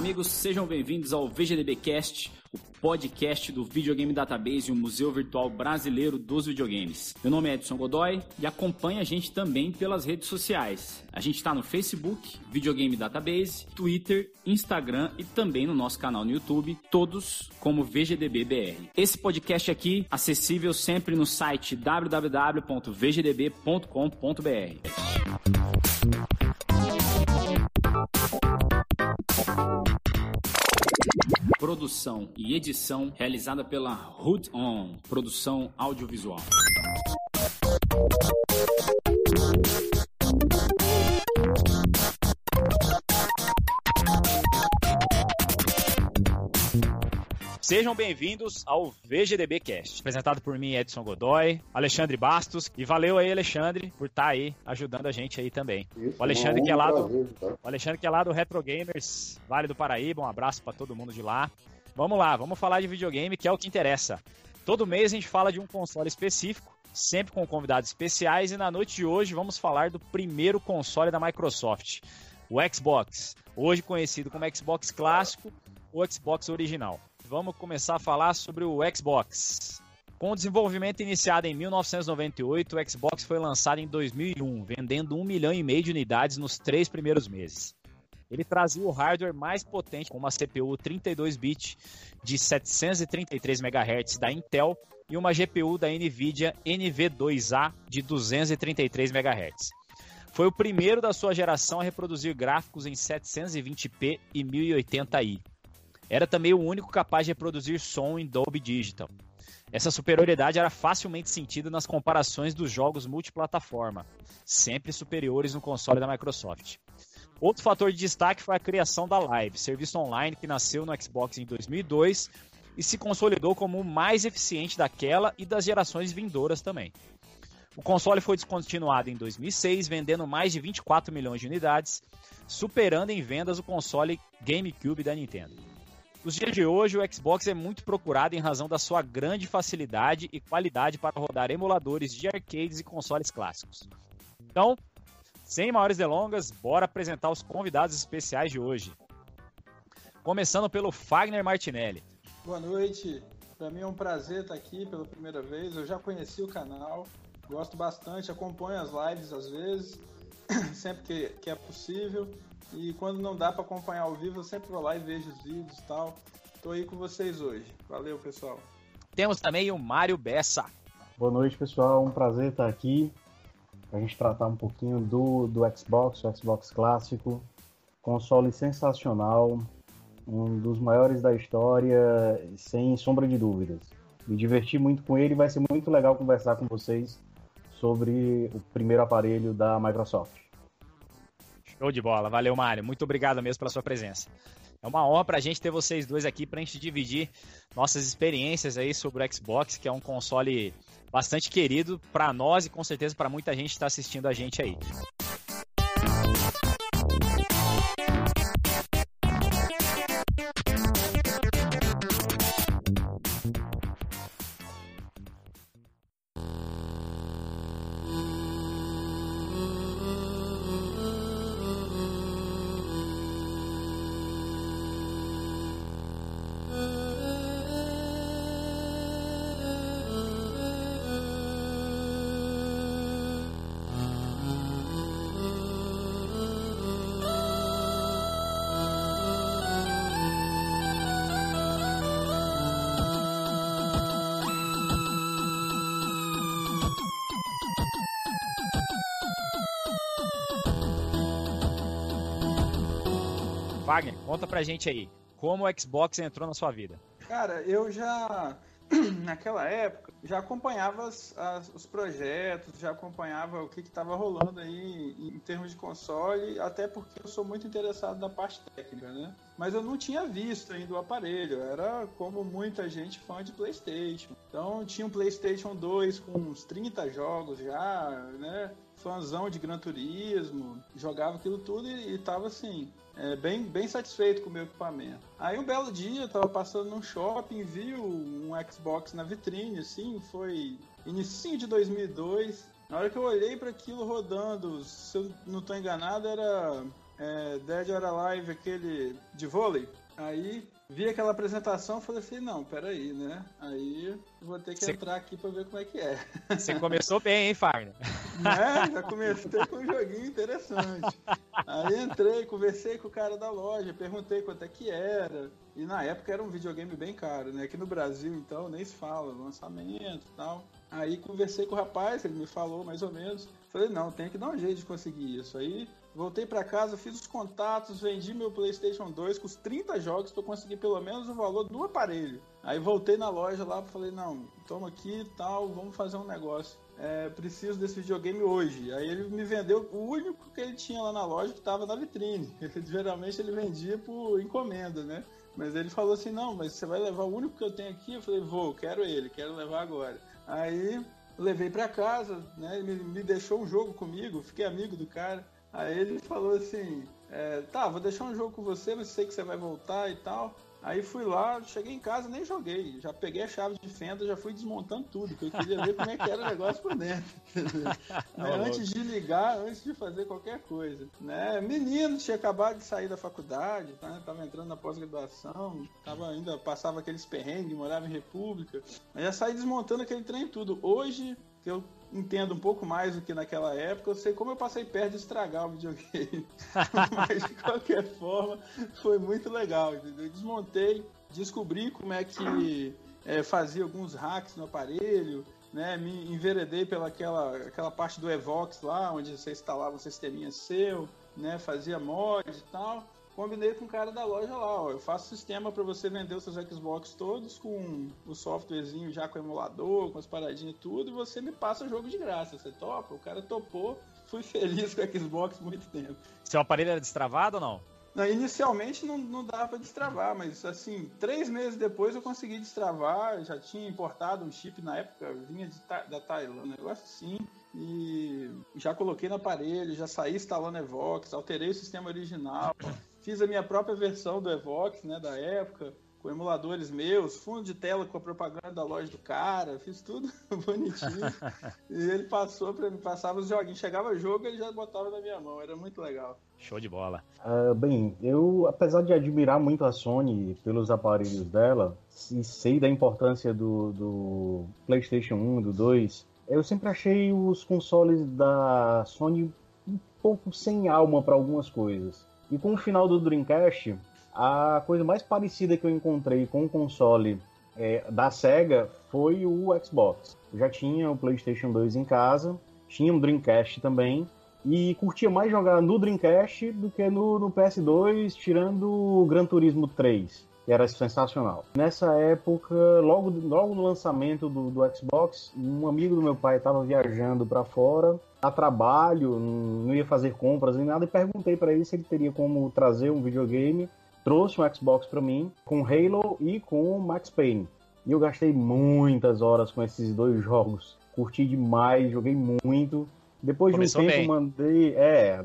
Amigos, sejam bem-vindos ao VGDB Cast, o podcast do Videogame Database, o Museu Virtual Brasileiro dos Videogames. Meu nome é Edson Godoy e acompanha a gente também pelas redes sociais. A gente está no Facebook, Videogame Database, Twitter, Instagram e também no nosso canal no YouTube, todos como VGDBBR. Esse podcast aqui acessível sempre no site www.vgdb.com.br. Produção e edição realizada pela Hood On, produção audiovisual. Sejam bem-vindos ao VGDB Cast, apresentado por mim, Edson Godoy, Alexandre Bastos, e valeu aí, Alexandre, por estar tá aí ajudando a gente aí também. Isso, o Alexandre que é lá do, tá? o Alexandre que é lá do Retro Gamers, Vale do Paraíba, um abraço para todo mundo de lá. Vamos lá, vamos falar de videogame, que é o que interessa. Todo mês a gente fala de um console específico, sempre com convidados especiais, e na noite de hoje vamos falar do primeiro console da Microsoft, o Xbox, hoje conhecido como Xbox clássico ou Xbox original vamos começar a falar sobre o Xbox. Com o desenvolvimento iniciado em 1998, o Xbox foi lançado em 2001, vendendo um milhão e meio de unidades nos três primeiros meses. Ele trazia o hardware mais potente com uma CPU 32-bit de 733 MHz da Intel e uma GPU da Nvidia NV2A de 233 MHz. Foi o primeiro da sua geração a reproduzir gráficos em 720p e 1080i. Era também o único capaz de reproduzir som em Dolby Digital. Essa superioridade era facilmente sentida nas comparações dos jogos multiplataforma, sempre superiores no console da Microsoft. Outro fator de destaque foi a criação da Live, serviço online que nasceu no Xbox em 2002 e se consolidou como o mais eficiente daquela e das gerações vindouras também. O console foi descontinuado em 2006, vendendo mais de 24 milhões de unidades, superando em vendas o console GameCube da Nintendo. Nos dias de hoje, o Xbox é muito procurado em razão da sua grande facilidade e qualidade para rodar emuladores de arcades e consoles clássicos. Então, sem maiores delongas, bora apresentar os convidados especiais de hoje. Começando pelo Fagner Martinelli. Boa noite. Para mim é um prazer estar aqui pela primeira vez. Eu já conheci o canal, gosto bastante, acompanho as lives às vezes, sempre que, que é possível. E quando não dá para acompanhar ao vivo, eu sempre vou lá e vejo os vídeos e tal. Tô aí com vocês hoje. Valeu, pessoal. Temos também o Mário Bessa. Boa noite, pessoal. Um prazer estar aqui. A gente tratar um pouquinho do, do Xbox, o Xbox clássico. Console sensacional, um dos maiores da história, sem sombra de dúvidas. Me diverti muito com ele e vai ser muito legal conversar com vocês sobre o primeiro aparelho da Microsoft. Show de bola. Valeu, Mário. Muito obrigado mesmo pela sua presença. É uma honra para a gente ter vocês dois aqui para a gente dividir nossas experiências aí sobre o Xbox, que é um console bastante querido para nós e com certeza para muita gente que está assistindo a gente aí. Conta pra gente aí, como o Xbox entrou na sua vida? Cara, eu já naquela época já acompanhava as, as, os projetos, já acompanhava o que estava rolando aí em, em, termos de console, até porque eu sou muito interessado na parte técnica, né? Mas eu não tinha visto ainda o aparelho, era como muita gente fã de PlayStation. Então tinha um PlayStation 2 com uns 30 jogos já, né? fãzão de Gran Turismo, jogava aquilo tudo e, e tava assim, é, bem, bem satisfeito com o meu equipamento. Aí um belo dia, eu tava passando num shopping, vi um Xbox na vitrine, assim, foi início de 2002. Na hora que eu olhei para aquilo rodando, se eu não tô enganado, era é, Dead or Alive, aquele de vôlei. Aí vi aquela apresentação e falei assim, não, peraí, né? Aí vou ter que Cê... entrar aqui pra ver como é que é. Você começou bem, hein, Fagner? Né? Já comecei com um joguinho interessante. Aí entrei, conversei com o cara da loja, perguntei quanto é que era. E na época era um videogame bem caro, né? Aqui no Brasil, então, nem se fala, lançamento e tal. Aí conversei com o rapaz, ele me falou mais ou menos. Falei, não, tem que dar um jeito de conseguir isso. Aí voltei para casa, fiz os contatos, vendi meu PlayStation 2 com os 30 jogos para conseguir pelo menos o valor do aparelho. Aí voltei na loja lá, falei, não, toma aqui tal, vamos fazer um negócio. É, preciso desse videogame hoje. Aí ele me vendeu o único que ele tinha lá na loja que estava na vitrine. Geralmente ele vendia por encomenda, né? Mas ele falou assim, não, mas você vai levar o único que eu tenho aqui? Eu falei, vou, quero ele, quero levar agora. Aí levei para casa, né? Ele me, me deixou um jogo comigo, fiquei amigo do cara. Aí ele falou assim: é, tá, vou deixar um jogo com você, mas sei que você vai voltar e tal. Aí fui lá, cheguei em casa nem joguei. Já peguei a chave de fenda, já fui desmontando tudo, porque eu queria ver como é que era o negócio por dentro. né? Antes de ligar, antes de fazer qualquer coisa. Né? Menino, tinha acabado de sair da faculdade, né? tava entrando na pós-graduação, tava ainda, passava aqueles perrengues, morava em República. Aí já saí desmontando aquele trem tudo. Hoje, que eu entendo um pouco mais do que naquela época, eu sei como eu passei perto de estragar o videogame. Mas de qualquer forma, foi muito legal. Eu desmontei, descobri como é que é, fazia alguns hacks no aparelho, né? Me enveredei pela aquela, aquela parte do Evox lá, onde você instalava um sisteminha seu, né? Fazia mod e tal combinei com o cara da loja lá, ó, eu faço sistema para você vender os seus Xbox todos com o softwarezinho já com emulador, com as paradinhas e tudo, e você me passa o jogo de graça. Você topa? O cara topou, fui feliz com o Xbox muito tempo. Seu aparelho era destravado ou não? Não, inicialmente não, não dava para destravar, mas assim, três meses depois eu consegui destravar, já tinha importado um chip na época, vinha de, da Tailândia, um negócio assim, e já coloquei no aparelho, já saí instalando Evox, alterei o sistema original, Fiz a minha própria versão do Evox, né, da época, com emuladores meus, fundo de tela com a propaganda da loja do cara, fiz tudo bonitinho. e ele passou para mim, passava os joguinhos, chegava jogo, ele já botava na minha mão, era muito legal. Show de bola. Uh, bem, eu, apesar de admirar muito a Sony pelos aparelhos dela, e sei da importância do, do PlayStation 1, do 2, eu sempre achei os consoles da Sony um pouco sem alma para algumas coisas. E com o final do Dreamcast, a coisa mais parecida que eu encontrei com o console é, da SEGA foi o Xbox. Eu já tinha o PlayStation 2 em casa, tinha um Dreamcast também, e curtia mais jogar no Dreamcast do que no, no PS2, tirando o Gran Turismo 3 que era sensacional. Nessa época, logo, logo no lançamento do, do Xbox, um amigo do meu pai estava viajando para fora a trabalho, não ia fazer compras nem nada, e perguntei para ele se ele teria como trazer um videogame. Trouxe um Xbox para mim com Halo e com Max Payne. E eu gastei muitas horas com esses dois jogos. Curti demais, joguei muito. Depois Começou de um tempo, bem. mandei. É,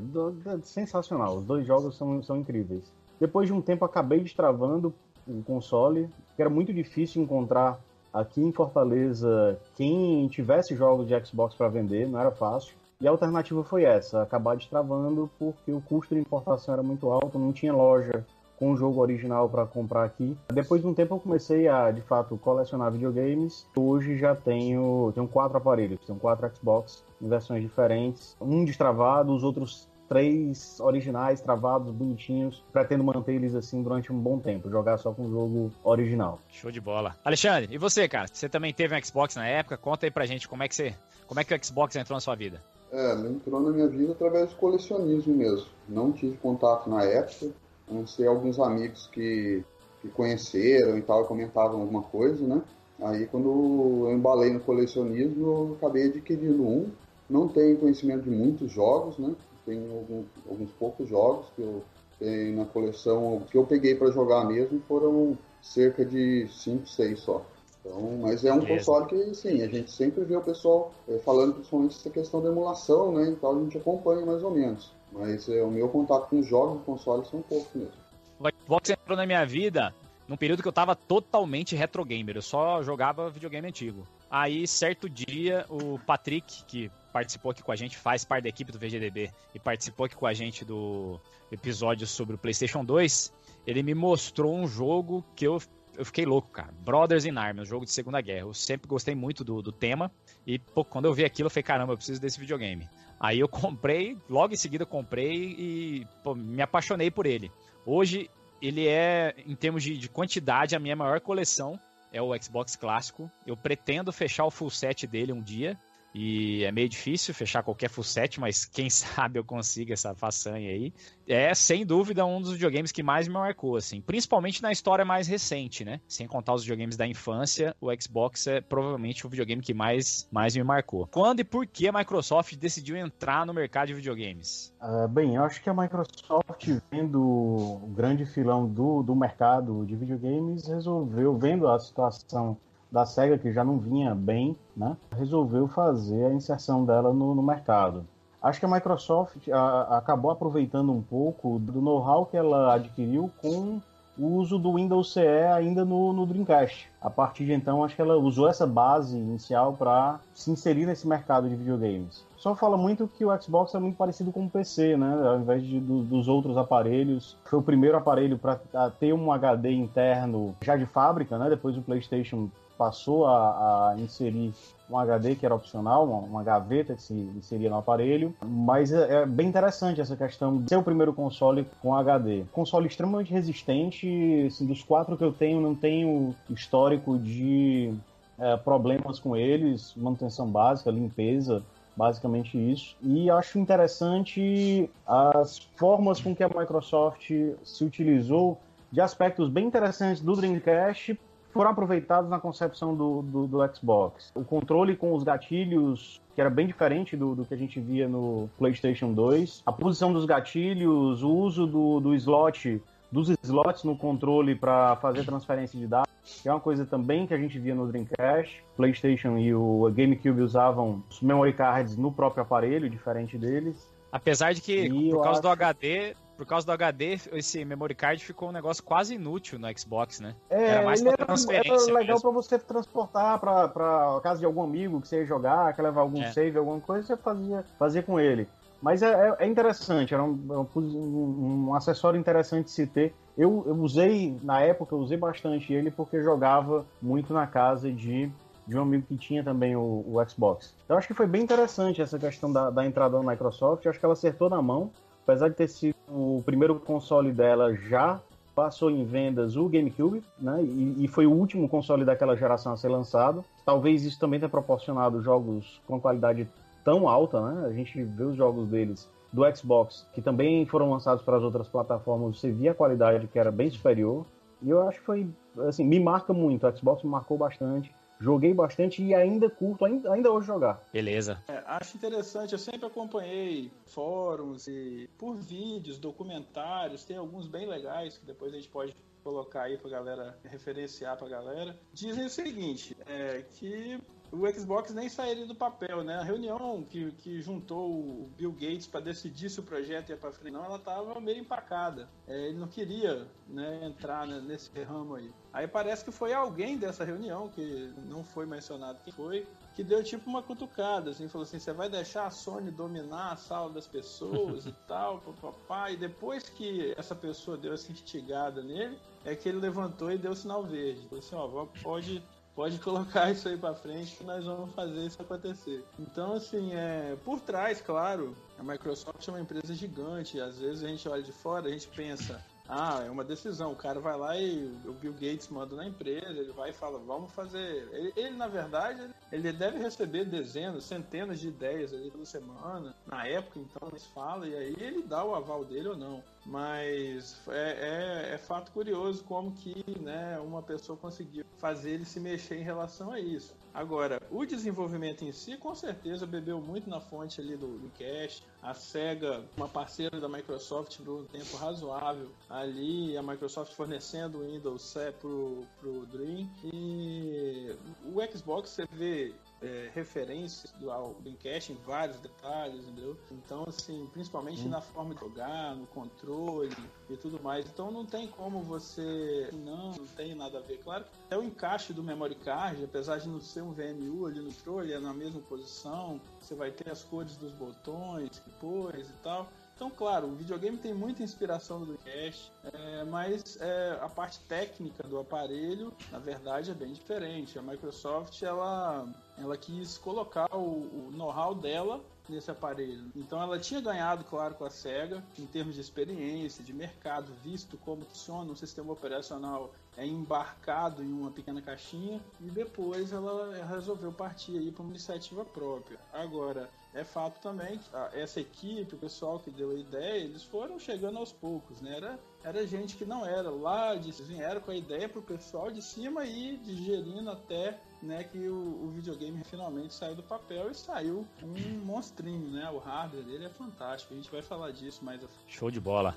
sensacional. Os dois jogos são, são incríveis. Depois de um tempo, acabei destravando o console, que era muito difícil encontrar aqui em Fortaleza quem tivesse jogos de Xbox para vender, não era fácil. E a alternativa foi essa, acabar destravando porque o custo de importação era muito alto, não tinha loja com o jogo original para comprar aqui. Depois de um tempo eu comecei a, de fato, colecionar videogames. Hoje já tenho, tenho quatro aparelhos, tenho quatro Xbox em versões diferentes, um destravado, os outros três originais travados, bonitinhos. Pretendo manter eles assim durante um bom tempo, jogar só com o jogo original. Show de bola. Alexandre, e você, cara? Você também teve um Xbox na época? Conta aí pra gente como é que você, como é que o Xbox entrou na sua vida? É, entrou na minha vida através do colecionismo mesmo. Não tive contato na época, a não ser alguns amigos que, que conheceram e tal, comentavam alguma coisa, né? Aí quando eu embalei no colecionismo, eu acabei adquirindo um. Não tenho conhecimento de muitos jogos, né? Tenho alguns, alguns poucos jogos que eu tenho na coleção. que eu peguei para jogar mesmo foram cerca de 5, 6 só. Então, mas é um Beleza. console que, sim, a gente sempre vê o pessoal é, falando principalmente essa questão da emulação, né? Então a gente acompanha mais ou menos. Mas é, o meu contato com os jogos de console são poucos mesmo. O Xbox entrou na minha vida num período que eu tava totalmente retro gamer. Eu só jogava videogame antigo. Aí, certo dia, o Patrick, que participou aqui com a gente, faz parte da equipe do VGDB e participou aqui com a gente do episódio sobre o PlayStation 2, ele me mostrou um jogo que eu, eu fiquei louco, cara. Brothers in Arms, um jogo de Segunda Guerra. Eu sempre gostei muito do, do tema e pô, quando eu vi aquilo, eu falei, caramba, eu preciso desse videogame. Aí eu comprei, logo em seguida comprei e pô, me apaixonei por ele. Hoje ele é, em termos de, de quantidade, a minha maior coleção é o Xbox clássico. Eu pretendo fechar o full set dele um dia. E é meio difícil fechar qualquer full set, mas quem sabe eu consiga essa façanha aí. É, sem dúvida, um dos videogames que mais me marcou, assim. Principalmente na história mais recente, né? Sem contar os videogames da infância, o Xbox é provavelmente o videogame que mais, mais me marcou. Quando e por que a Microsoft decidiu entrar no mercado de videogames? Uh, bem, eu acho que a Microsoft, vendo o grande filão do, do mercado de videogames, resolveu, vendo a situação da SEGA, que já não vinha bem, né, resolveu fazer a inserção dela no, no mercado. Acho que a Microsoft a, acabou aproveitando um pouco do know-how que ela adquiriu com o uso do Windows CE ainda no, no, Dreamcast. A partir de então, acho que ela usou essa base inicial para se inserir nesse mercado de videogames. Só fala muito que o Xbox é muito parecido com o PC, né? Ao invés de, do, dos outros aparelhos. Foi o primeiro aparelho para ter um HD interno já de fábrica, né? Depois o PlayStation passou a, a, inserir um HD que era opcional, uma, uma, gaveta que se inseria no aparelho, mas é, é, bem interessante essa questão de ser o primeiro console com HD. Console extremamente resistente, assim, dos quatro que eu tenho, não tenho histórico de é, problemas com eles, manutenção básica, limpeza, basicamente isso. E acho interessante as formas com que a Microsoft se utilizou de aspectos bem interessantes do Dreamcast foram aproveitados na concepção do, do, do, Xbox. O controle com os gatilhos, que era bem diferente do, do, que a gente via no PlayStation 2. A posição dos gatilhos, o uso do, do slot, dos slots no controle para fazer transferência de dados, que é uma coisa também que a gente via no Dreamcast. PlayStation e o GameCube usavam os memory cards no próprio aparelho, diferente deles. Apesar de que, e por causa acho... do HD, por causa do HD, esse memory card ficou um negócio quase inútil no Xbox, né? É, era mais pra transferência. Era legal para você transportar para casa de algum amigo que você ia jogar, quer levar algum é. save, alguma coisa, você fazia, fazia com ele. Mas é, é, é interessante, era um, um, um, acessório interessante de se ter. Eu, eu usei, na época, eu usei bastante ele porque jogava muito na casa de de um amigo que tinha também o, o, Xbox. Eu acho que foi bem interessante essa questão da, da entrada da Microsoft. Eu acho que ela acertou na mão apesar de ter sido o primeiro console dela, já passou em vendas o GameCube, né? E, e, foi o último console daquela geração a ser lançado. Talvez isso também tenha proporcionado jogos com qualidade tão alta, né? A gente vê os jogos deles do Xbox, que também foram lançados para as outras plataformas, você via a qualidade que era bem superior. E eu acho que foi, assim, me marca muito. O Xbox me marcou bastante. Joguei bastante e ainda curto, ainda, ainda hoje jogar. Beleza. É, acho interessante, eu sempre acompanhei fóruns e por vídeos, documentários, tem alguns bem legais que depois a gente pode colocar aí pra galera referenciar pra galera. Dizem o seguinte, é que o Xbox nem sairia do papel, né? A reunião que, que juntou o Bill Gates para decidir se o projeto ia para frente, não, ela estava meio empacada. É, ele não queria né, entrar né, nesse ramo aí. Aí parece que foi alguém dessa reunião, que não foi mencionado quem foi, que deu tipo uma cutucada, assim, falou assim, você vai deixar a Sony dominar a sala das pessoas e tal, papapá, e depois que essa pessoa deu essa instigada nele, é que ele levantou e deu o sinal verde. Falou assim, ó, pode pode colocar isso aí para frente que nós vamos fazer isso acontecer. Então, assim, é, por trás, claro, a Microsoft é uma empresa gigante. Às vezes a gente olha de fora, a gente pensa, ah, é uma decisão. O cara vai lá e o Bill Gates manda na empresa, ele vai e fala, vamos fazer. Ele, ele na verdade, ele deve receber dezenas, centenas de ideias ali toda semana. Na época, então, eles falam, e aí ele dá o aval dele ou não. Mas é, é, é, fato curioso como que né, uma pessoa conseguiu fazer ele se mexer em relação a isso. Agora, o desenvolvimento em si, com certeza, bebeu muito na fonte ali do, do Cache. A SEGA, uma parceira da Microsoft por um tempo razoável, ali a Microsoft fornecendo o Windows 7 pro, pro Dream. E o Xbox, você vê é, referências do, ao Dreamcast em vários detalhes, entendeu? Então, assim, principalmente hum. na forma de jogar, no controle e tudo mais. Então não tem como você. Não, não tem nada a ver. Claro que é o encaixe do memory card, apesar de não ser um VMU ali no controle, é na mesma posição, você vai ter as cores dos botões depois e tal. Então, claro, o videogame tem muita inspiração do Dreamcast, é, mas é, a parte técnica do aparelho, na verdade, é bem diferente. A Microsoft, ela, ela quis colocar o, o know-how dela nesse aparelho. Então ela tinha ganhado, claro, com a SEGA, em termos de experiência, de mercado, visto como funciona um sistema operacional é embarcado em uma pequena caixinha e depois ela resolveu partir aí para uma iniciativa própria. Agora, é fato também que essa equipe, o pessoal que deu a ideia, eles foram chegando aos poucos, né? Era, era gente que não era lá, vieram com a ideia para o pessoal de cima e digerindo até né, que o, o, videogame finalmente saiu do papel e saiu um monstrinho, né? O hardware dele é fantástico, a gente vai falar disso mais a Show de bola.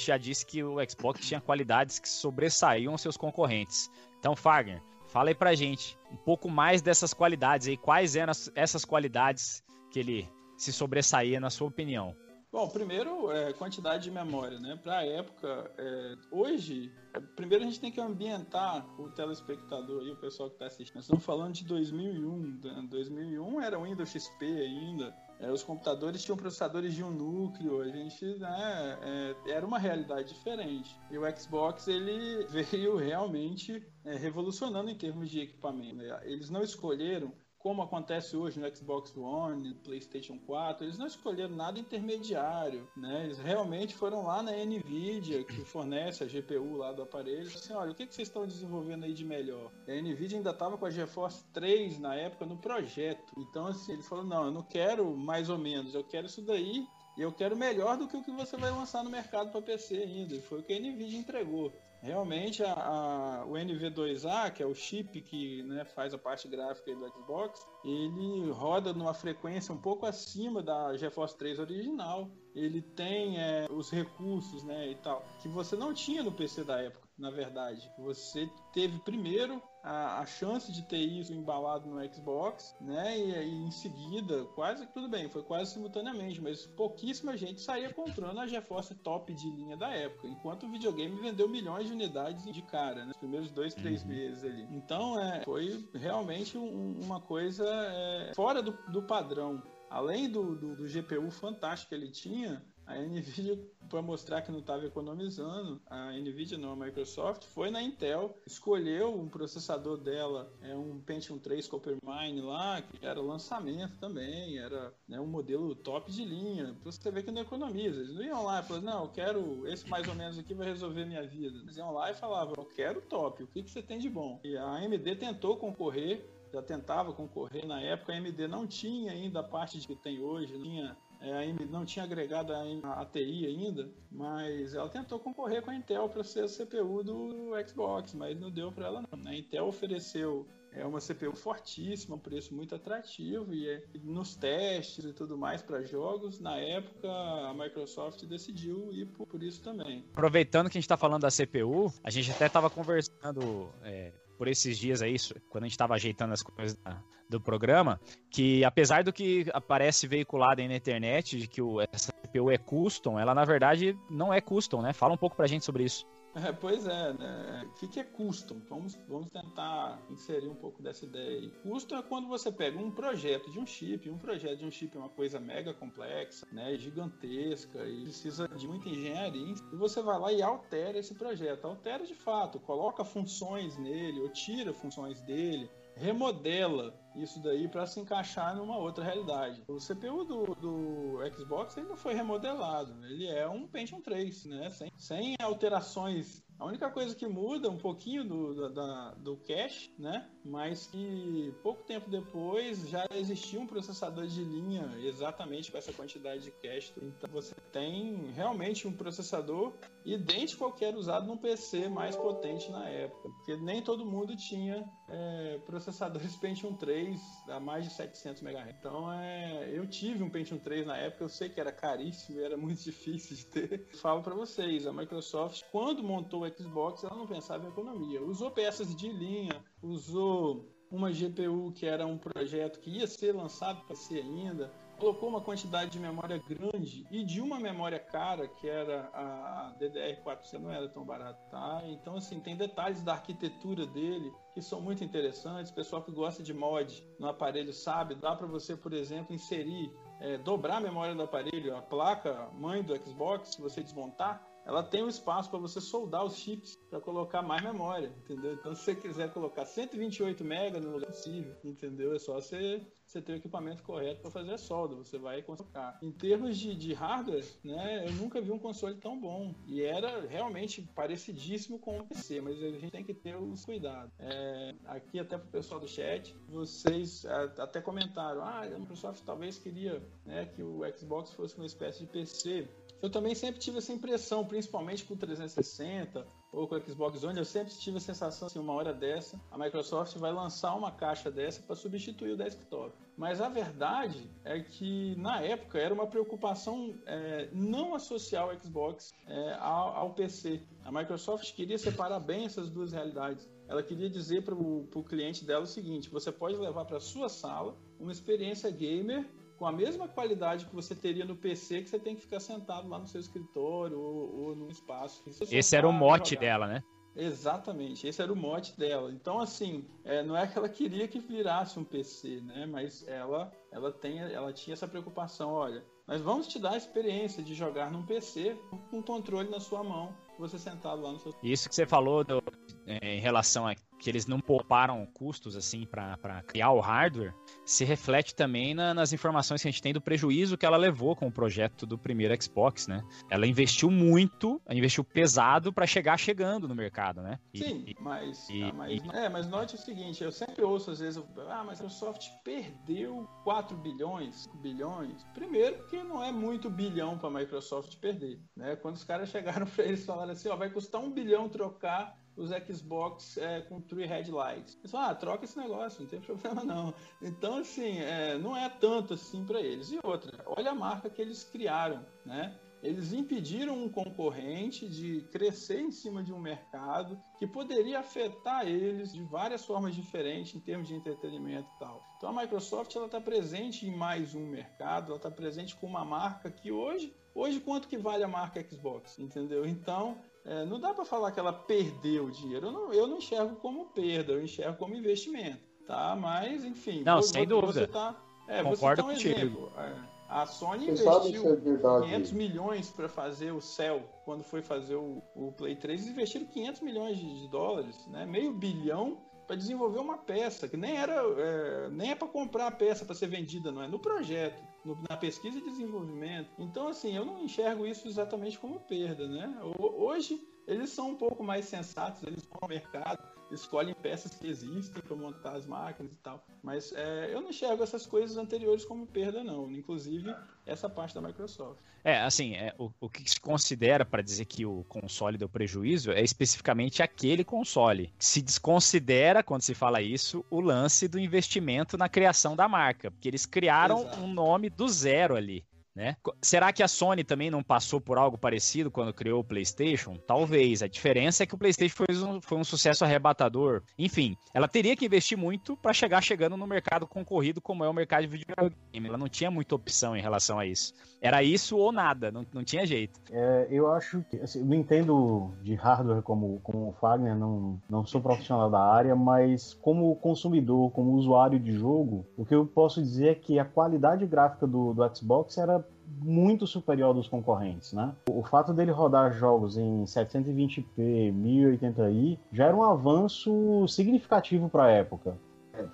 Gente já disse que o Xbox tinha qualidades que sobressaíam seus concorrentes. Então, Fagner, fala aí pra gente um pouco mais dessas qualidades aí. Quais eram essas qualidades que ele se sobressaía, na sua opinião? Bom, primeiro, é, quantidade de memória, né? Para a época, é, hoje, é, primeiro a gente tem que ambientar o telespectador e o pessoal que está assistindo. Nós estamos falando de 2001. 2001 né? era o Windows XP ainda. É, os computadores tinham processadores de um núcleo, a gente, né, é, era uma realidade diferente. E o Xbox, ele veio realmente é, revolucionando em termos de equipamento. Né? Eles não escolheram como acontece hoje no Xbox One, no PlayStation 4, eles não escolheram nada intermediário, né? Eles realmente foram lá na Nvidia, que fornece a GPU lá do aparelho, e assim, olha, o que, que vocês estão desenvolvendo aí de melhor? A Nvidia ainda estava com a GeForce 3 na época no projeto. Então, assim, ele falou, não, eu não quero mais ou menos, eu quero isso daí e eu quero melhor do que o que você vai lançar no mercado para PC ainda. E foi o que a Nvidia entregou. Realmente, a, a, o NV2A, que é o chip que né, faz a parte gráfica do Xbox, ele roda numa frequência um pouco acima da GeForce 3 original. Ele tem é, os recursos né, e tal, que você não tinha no PC da época na verdade. Você teve primeiro a, a, chance de ter isso embalado no Xbox, né? E, e, em seguida, quase tudo bem, foi quase simultaneamente, mas pouquíssima gente saía comprando a GeForce top de linha da época, enquanto o videogame vendeu milhões de unidades de cara, né? Nos primeiros dois, três uhum. meses ali. Então, é, foi realmente um, uma coisa é, fora do, do padrão além do, do, do, GPU fantástico que ele tinha, a Nvidia, para mostrar que não estava economizando, a Nvidia não, a Microsoft, foi na Intel, escolheu um processador dela, é um Pentium 3 Coppermine lá, que era lançamento também, era né, um modelo top de linha, para você ver que não economiza. Eles não iam lá e falavam, não, eu quero esse mais ou menos aqui vai resolver minha vida. Eles iam lá e falavam, eu quero top, o que, que você tem de bom? E a AMD tentou concorrer, já tentava concorrer na época, a AMD não tinha ainda a parte que tem hoje, não tinha é, não tinha agregado a ATI ainda, mas ela tentou concorrer com a Intel para ser a CPU do Xbox, mas não deu para ela não. A Intel ofereceu é uma CPU fortíssima, um preço muito atrativo e é, nos testes e tudo mais para jogos, na época a Microsoft decidiu ir por, por, isso também. Aproveitando que a gente está falando da CPU, a gente até estava conversando é, por esses dias aí, quando a gente estava ajeitando as coisas da, do programa, que apesar do que aparece veiculado aí na internet, de que o, essa CPU é custom, ela na verdade não é custom, né? Fala um pouco pra gente sobre isso. É, pois é, né? O que é custom? Vamos, vamos tentar inserir um pouco dessa ideia aí. Custom é quando você pega um projeto de um chip, um projeto de um chip é uma coisa mega complexa, né? Gigantesca e precisa de muita engenharia, e você vai lá e altera esse projeto. Altera de fato, coloca funções nele, ou tira funções dele, remodela isso daí para se encaixar numa outra realidade. O CPU do, do Xbox ele não foi remodelado, ele é um Pentium 3, né? Sem, sem alterações a única coisa que muda um pouquinho do, da, do cache, né? Mas que pouco tempo depois já existia um processador de linha exatamente com essa quantidade de cache. Então você tem realmente um processador idêntico ao que era usado num PC mais potente na época. Porque nem todo mundo tinha é, processadores Pentium 3 a mais de 700 MHz. Então é, eu tive um Pentium 3 na época, eu sei que era caríssimo era muito difícil de ter. Falo para vocês, a Microsoft, quando montou o Xbox, ela não pensava em economia. Usou peças de linha, usou uma GPU que era um projeto que ia ser lançado para ser ainda, colocou uma quantidade de memória grande e de uma memória cara, que era a DDR4, não era tão barato, tá? Então, assim, tem detalhes da arquitetura dele que são muito interessantes. O pessoal que gosta de mod no aparelho sabe, dá para você, por exemplo, inserir, é, dobrar a memória do aparelho, a placa mãe do Xbox, se você desmontar, ela tem um espaço para você soldar os chips para colocar mais memória, entendeu? Então, se você quiser colocar 128 MB no lugar possível, entendeu? É só você, você ter o equipamento correto para fazer a solda, você vai colocar. Em termos de, de hardware, né, eu nunca vi um console tão bom e era realmente parecidíssimo com o PC, mas a gente tem que ter os cuidados. É, aqui até para o pessoal do chat, vocês até comentaram, ah, a Microsoft talvez queria né, que o Xbox fosse uma espécie de PC eu também sempre tive essa impressão, principalmente com o 360 ou com o Xbox One, eu sempre tive a sensação assim, uma hora dessa, a Microsoft vai lançar uma caixa dessa para substituir o desktop. Mas a verdade é que na época era uma preocupação é, não associar o Xbox é, ao, ao, PC. A Microsoft queria separar bem essas duas realidades. Ela queria dizer para o cliente dela o seguinte: você pode levar para sua sala uma experiência gamer com a mesma qualidade que você teria no PC, que você tem que ficar sentado lá no seu escritório ou, ou no espaço. Esse era o mote jogar. dela, né? Exatamente, esse era o mote dela. Então, assim, é, não é que ela queria que virasse um PC, né? Mas ela, ela, tem, ela tinha essa preocupação, olha, nós vamos te dar a experiência de jogar num PC com um controle na sua mão, você sentado lá no seu. Isso que você falou do, é, em relação a que eles não pouparam custos assim para criar o hardware, se reflete também na, nas informações que a gente tem do prejuízo que ela levou com o projeto do primeiro Xbox, né? Ela investiu muito, investiu pesado para chegar chegando no mercado, né? E, Sim, e, mas, e, ah, mas é, mas note o seguinte, eu sempre ouço às vezes, ah, mas a Microsoft perdeu 4 bilhões, 5 bilhões. Primeiro que não é muito bilhão para a Microsoft perder, né? Quando os caras chegaram para eles falaram assim, ó, vai custar um bilhão trocar os Xbox é, com Tree Headlights. Eles ah, troca esse negócio, não tem problema não. Então, assim, é, não é tanto assim para eles. E outra, olha a marca que eles criaram, né? Eles impediram um concorrente de crescer em cima de um mercado que poderia afetar eles de várias formas diferentes em termos de entretenimento e tal. Então a Microsoft ela está presente em mais um mercado, ela está presente com uma marca que hoje, hoje quanto que vale a marca Xbox, entendeu? Então é, não dá para falar que ela perdeu dinheiro. Eu não, eu não enxergo como perda, eu enxergo como investimento, tá? Mas, enfim. Não, sem dúvida. Você tá, é, Concordo você tá um contigo. É, a Sony você investiu é 500 milhões para fazer o Cell, quando foi fazer o, o Play 3, eles investiram 500 milhões de, de dólares, né? meio bilhão para desenvolver uma peça, que nem era é, nem é para comprar a peça para ser vendida, não é no projeto, no, na pesquisa e desenvolvimento. Então, assim, eu não enxergo isso exatamente como perda, né? Hoje eles são um pouco mais sensatos, eles vão ao mercado, escolhem peças que existem para montar as máquinas e tal. Mas é, eu não enxergo essas coisas anteriores como perda, não. Inclusive, essa parte da Microsoft. É, assim, é, o, o que se considera para dizer que o console deu prejuízo é especificamente aquele console. Se desconsidera, quando se fala isso, o lance do investimento na criação da marca. Porque eles criaram Exato. um nome do zero ali. Né? Será que a Sony também não passou por algo parecido quando criou o PlayStation? Talvez. A diferença é que o PlayStation foi um, foi um sucesso arrebatador. Enfim, ela teria que investir muito para chegar chegando no mercado concorrido como é o mercado de videogame. Ela não tinha muita opção em relação a isso. Era isso ou nada, não, não tinha jeito. É, eu acho que, assim, não entendo de hardware como, como o Fagner, não, não sou profissional da área, mas como consumidor, como usuário de jogo, o que eu posso dizer é que a qualidade gráfica do, do Xbox era muito superior dos concorrentes, né? O fato dele rodar jogos em 720p, 1080i já era um avanço significativo para a época.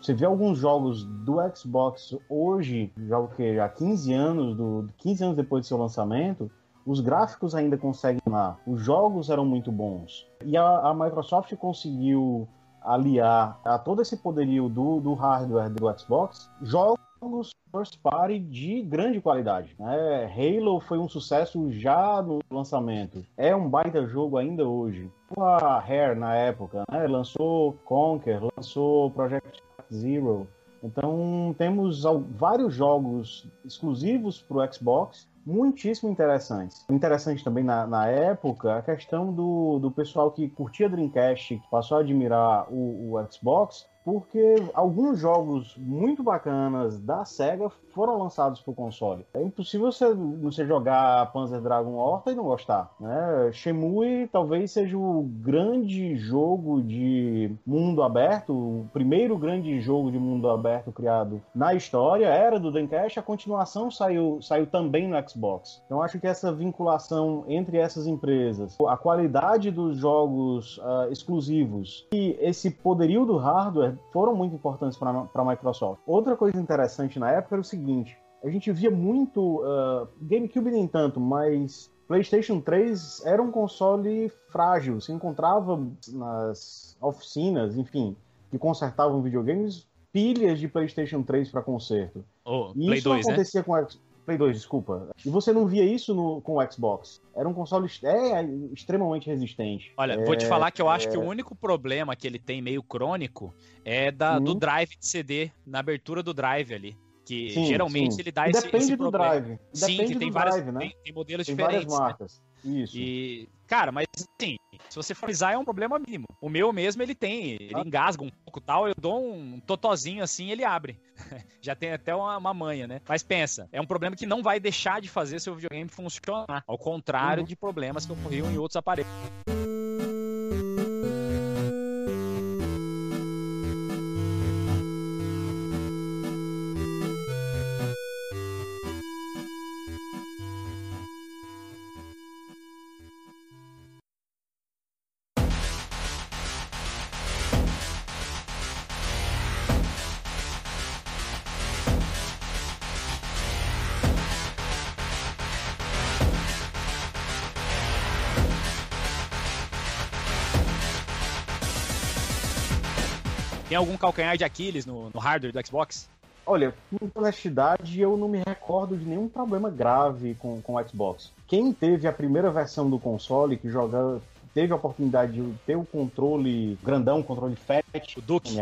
você vê alguns jogos do Xbox hoje, jogo que há 15 anos, do, 15 anos depois do seu lançamento, os gráficos ainda conseguem lá, os jogos eram muito bons. E a, a Microsoft conseguiu aliar a todo esse poderio do, do hardware do Xbox jogos first party de grande qualidade. Né? Halo foi um sucesso já no lançamento. É um baita jogo ainda hoje. A Rare na época né? lançou Conquer, lançou Project Zero. Então temos vários jogos exclusivos para o Xbox muitíssimo interessantes. Interessante também na, na época a questão do, do pessoal que curtia Dreamcast, que passou a admirar o, o Xbox, porque alguns jogos muito bacanas da SEGA foram lançados para o console. É impossível você, você jogar Panzer Dragon Horta e não gostar. Né? Shenmue talvez seja o grande jogo de mundo aberto, o primeiro grande jogo de mundo aberto criado na história, era do Dreamcast, a continuação saiu, saiu também no Xbox. Então acho que essa vinculação entre essas empresas, a qualidade dos jogos uh, exclusivos e esse poderio do hardware foram muito importantes para a Microsoft. Outra coisa interessante na época era o seguinte: a gente via muito uh, GameCube nem tanto, mas PlayStation 3 era um console frágil, se encontrava nas oficinas, enfim, que consertavam videogames, pilhas de PlayStation 3 para conserto. Oh, e Play isso 2, né? acontecia né? com Play 2, desculpa. E você não via isso no, com o Xbox. Era um console é, extremamente resistente. Olha, é, vou te falar que eu acho é... que o único problema que ele tem meio crônico é da, hum. do drive de CD, na abertura do drive ali. Que sim, geralmente sim. ele dá e esse, depende esse do drive. Sim, depende que tem, várias, drive, né? tem, tem modelos tem diferentes. Várias né? marcas. Né? Isso. E, cara, mas assim, se você frisar é um problema mínimo. O meu mesmo, ele tem, ele ah. engasga um pouco tal, eu dou um totozinho assim ele abre. Já tem até uma, uma manha, né? Mas pensa, é um problema que não vai deixar de fazer seu videogame funcionar. Ao contrário uhum. de problemas que ocorriam em outros aparelhos. Tem algum calcanhar de Aquiles no, no hardware do Xbox? Olha, com honestidade, eu não me recordo de nenhum problema grave com, com o Xbox. Quem teve a primeira versão do console, que joga, teve a oportunidade de ter o controle grandão, o controle fat, o Duke.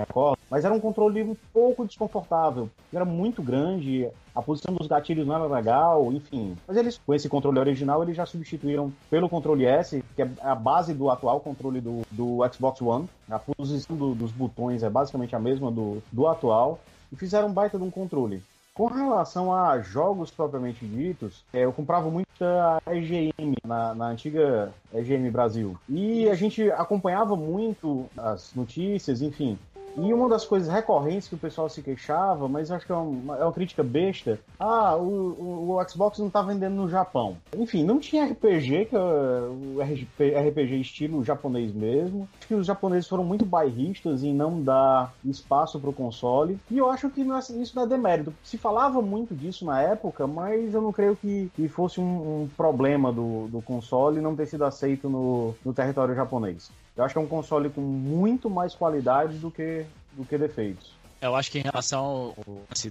mas era um controle um pouco desconfortável. Era muito grande, a posição dos gatilhos não era legal, enfim. Mas eles, com esse controle original, eles já substituíram pelo controle S, que é a base do atual controle do, do Xbox One. A posição do, dos botões é basicamente a mesma do, do atual. E fizeram um baita de um controle. Com relação a jogos propriamente ditos, é, eu comprava muito a EGM, na, na, antiga EGM Brasil. E a gente acompanhava muito as notícias, enfim. E uma das coisas recorrentes que o pessoal se queixava, mas acho que é uma, é uma crítica besta, ah, o, o, o, Xbox não tá vendendo no Japão. Enfim, não tinha RPG, que o RPG estilo japonês mesmo. Acho que os japoneses foram muito bairristas em não dar espaço pro console. E eu acho que é, isso não é demérito. Se falava muito disso na época, mas eu não creio que, que fosse um, um problema do, do console não ter sido aceito no, no território japonês. Eu acho que é um console com muito mais qualidade do que, do que defeitos. Eu acho que em relação ao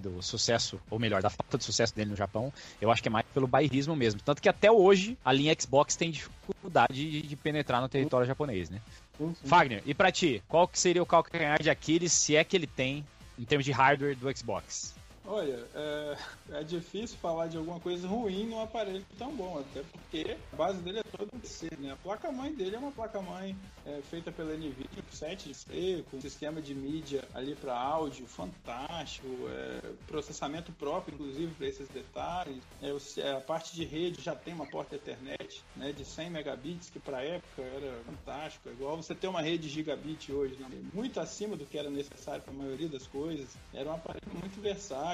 do sucesso, ou melhor, da falta de sucesso dele no Japão, eu acho que é mais pelo bairrismo mesmo. Tanto que até hoje a linha Xbox tem dificuldade de, penetrar no território japonês, né? Sim, sim. Fagner, e pra ti, qual que seria o calcanhar de Aquiles, se é que ele tem, em termos de hardware do Xbox? Olha, é, é, difícil falar de alguma coisa ruim num aparelho tão bom, até porque a base dele é toda C, né? A placa-mãe dele é uma placa-mãe é, feita pela NVIDIA, 7 de C, com sistema de mídia ali para áudio fantástico, é, processamento próprio, inclusive, para esses detalhes. É, é, a parte de rede já tem uma porta Ethernet né, de 100 megabits, que para época era fantástico. É igual você ter uma rede gigabit hoje, né? muito acima do que era necessário para a maioria das coisas. Era um aparelho muito versátil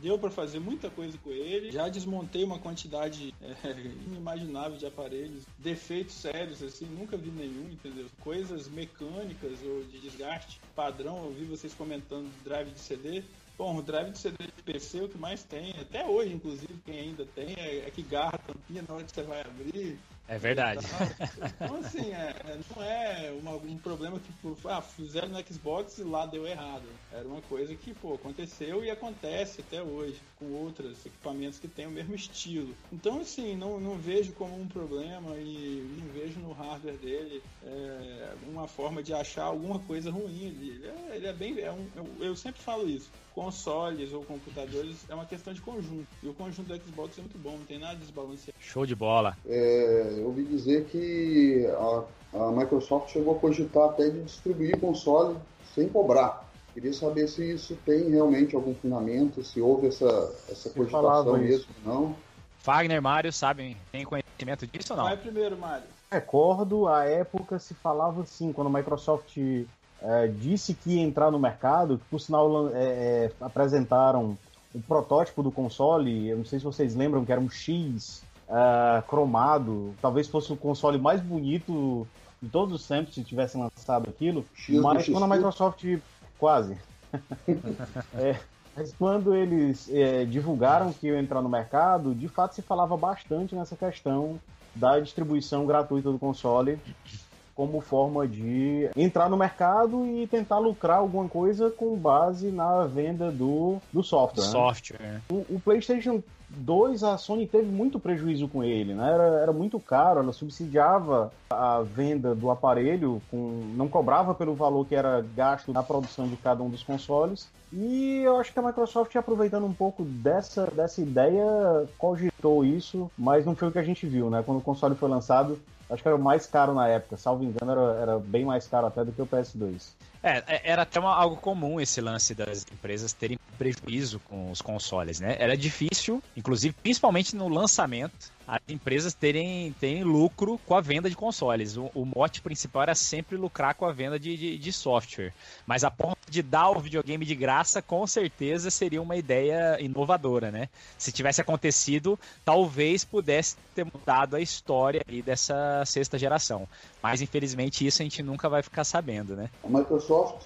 deu para fazer muita coisa com ele. Já desmontei uma quantidade é, inimaginável de aparelhos, defeitos sérios, assim, nunca vi nenhum, entendeu? Coisas mecânicas ou de desgaste padrão, eu vi vocês comentando drive de CD. Bom, o drive de CD de PC é o que mais tem, até hoje, inclusive, quem ainda tem, é, é que garra a tampinha na hora que você vai abrir. É verdade. Então, assim, é, é, não é uma, um problema que tipo, ah, fizeram no Xbox e lá deu errado. Era uma coisa que, pô, aconteceu e acontece até hoje com outros equipamentos que têm o mesmo estilo. Então, assim, não, não vejo como um problema e não vejo no hardware dele é, uma forma de achar alguma coisa ruim ali. Ele é, ele é bem. É um, eu, eu sempre falo isso consoles ou computadores é uma questão de conjunto. E o conjunto do Xbox é muito bom, não tem nada desbalanceado. Show de bola. É, eu ouvi dizer que a, a, Microsoft chegou a cogitar até de distribuir console sem cobrar. Queria saber se isso tem realmente algum fundamento, se houve essa, essa cogitação mesmo ou não. Wagner, Mário, sabem, tem conhecimento disso ou não? Vai primeiro, Mário. Recordo, a época se falava assim, quando a Microsoft é, disse que ia entrar no mercado, que por sinal é, é, apresentaram o protótipo do console, eu não sei se vocês lembram, que era um X uh, cromado, talvez fosse o console mais bonito de todos os tempos se tivessem lançado aquilo, X mas quando a Microsoft quase. é, mas quando eles é, divulgaram que ia entrar no mercado, de fato se falava bastante nessa questão da distribuição gratuita do console como forma de entrar no mercado e tentar lucrar alguma coisa com base na venda do, do software. Né? Software. Né? O, o, PlayStation 2, a Sony teve muito prejuízo com ele, né? Era, era muito caro, ela subsidiava a venda do aparelho, com, não cobrava pelo valor que era gasto na produção de cada um dos consoles. E eu acho que a Microsoft, aproveitando um pouco dessa, dessa ideia, cogitou isso, mas não foi o que a gente viu, né? Quando o console foi lançado, Acho que era o mais caro na época, salvo engano, era, era bem mais caro até do que o PS2. É, é, era até uma, algo comum esse lance das empresas terem prejuízo com os consoles, né? Era difícil, inclusive, principalmente no lançamento, as empresas terem, terem lucro com a venda de consoles. O, o mote principal era sempre lucrar com a venda de, de, de, software. Mas a ponto de dar o videogame de graça, com certeza seria uma ideia inovadora, né? Se tivesse acontecido, talvez pudesse ter mudado a história aí dessa sexta geração. Mas infelizmente isso a gente nunca vai ficar sabendo, né?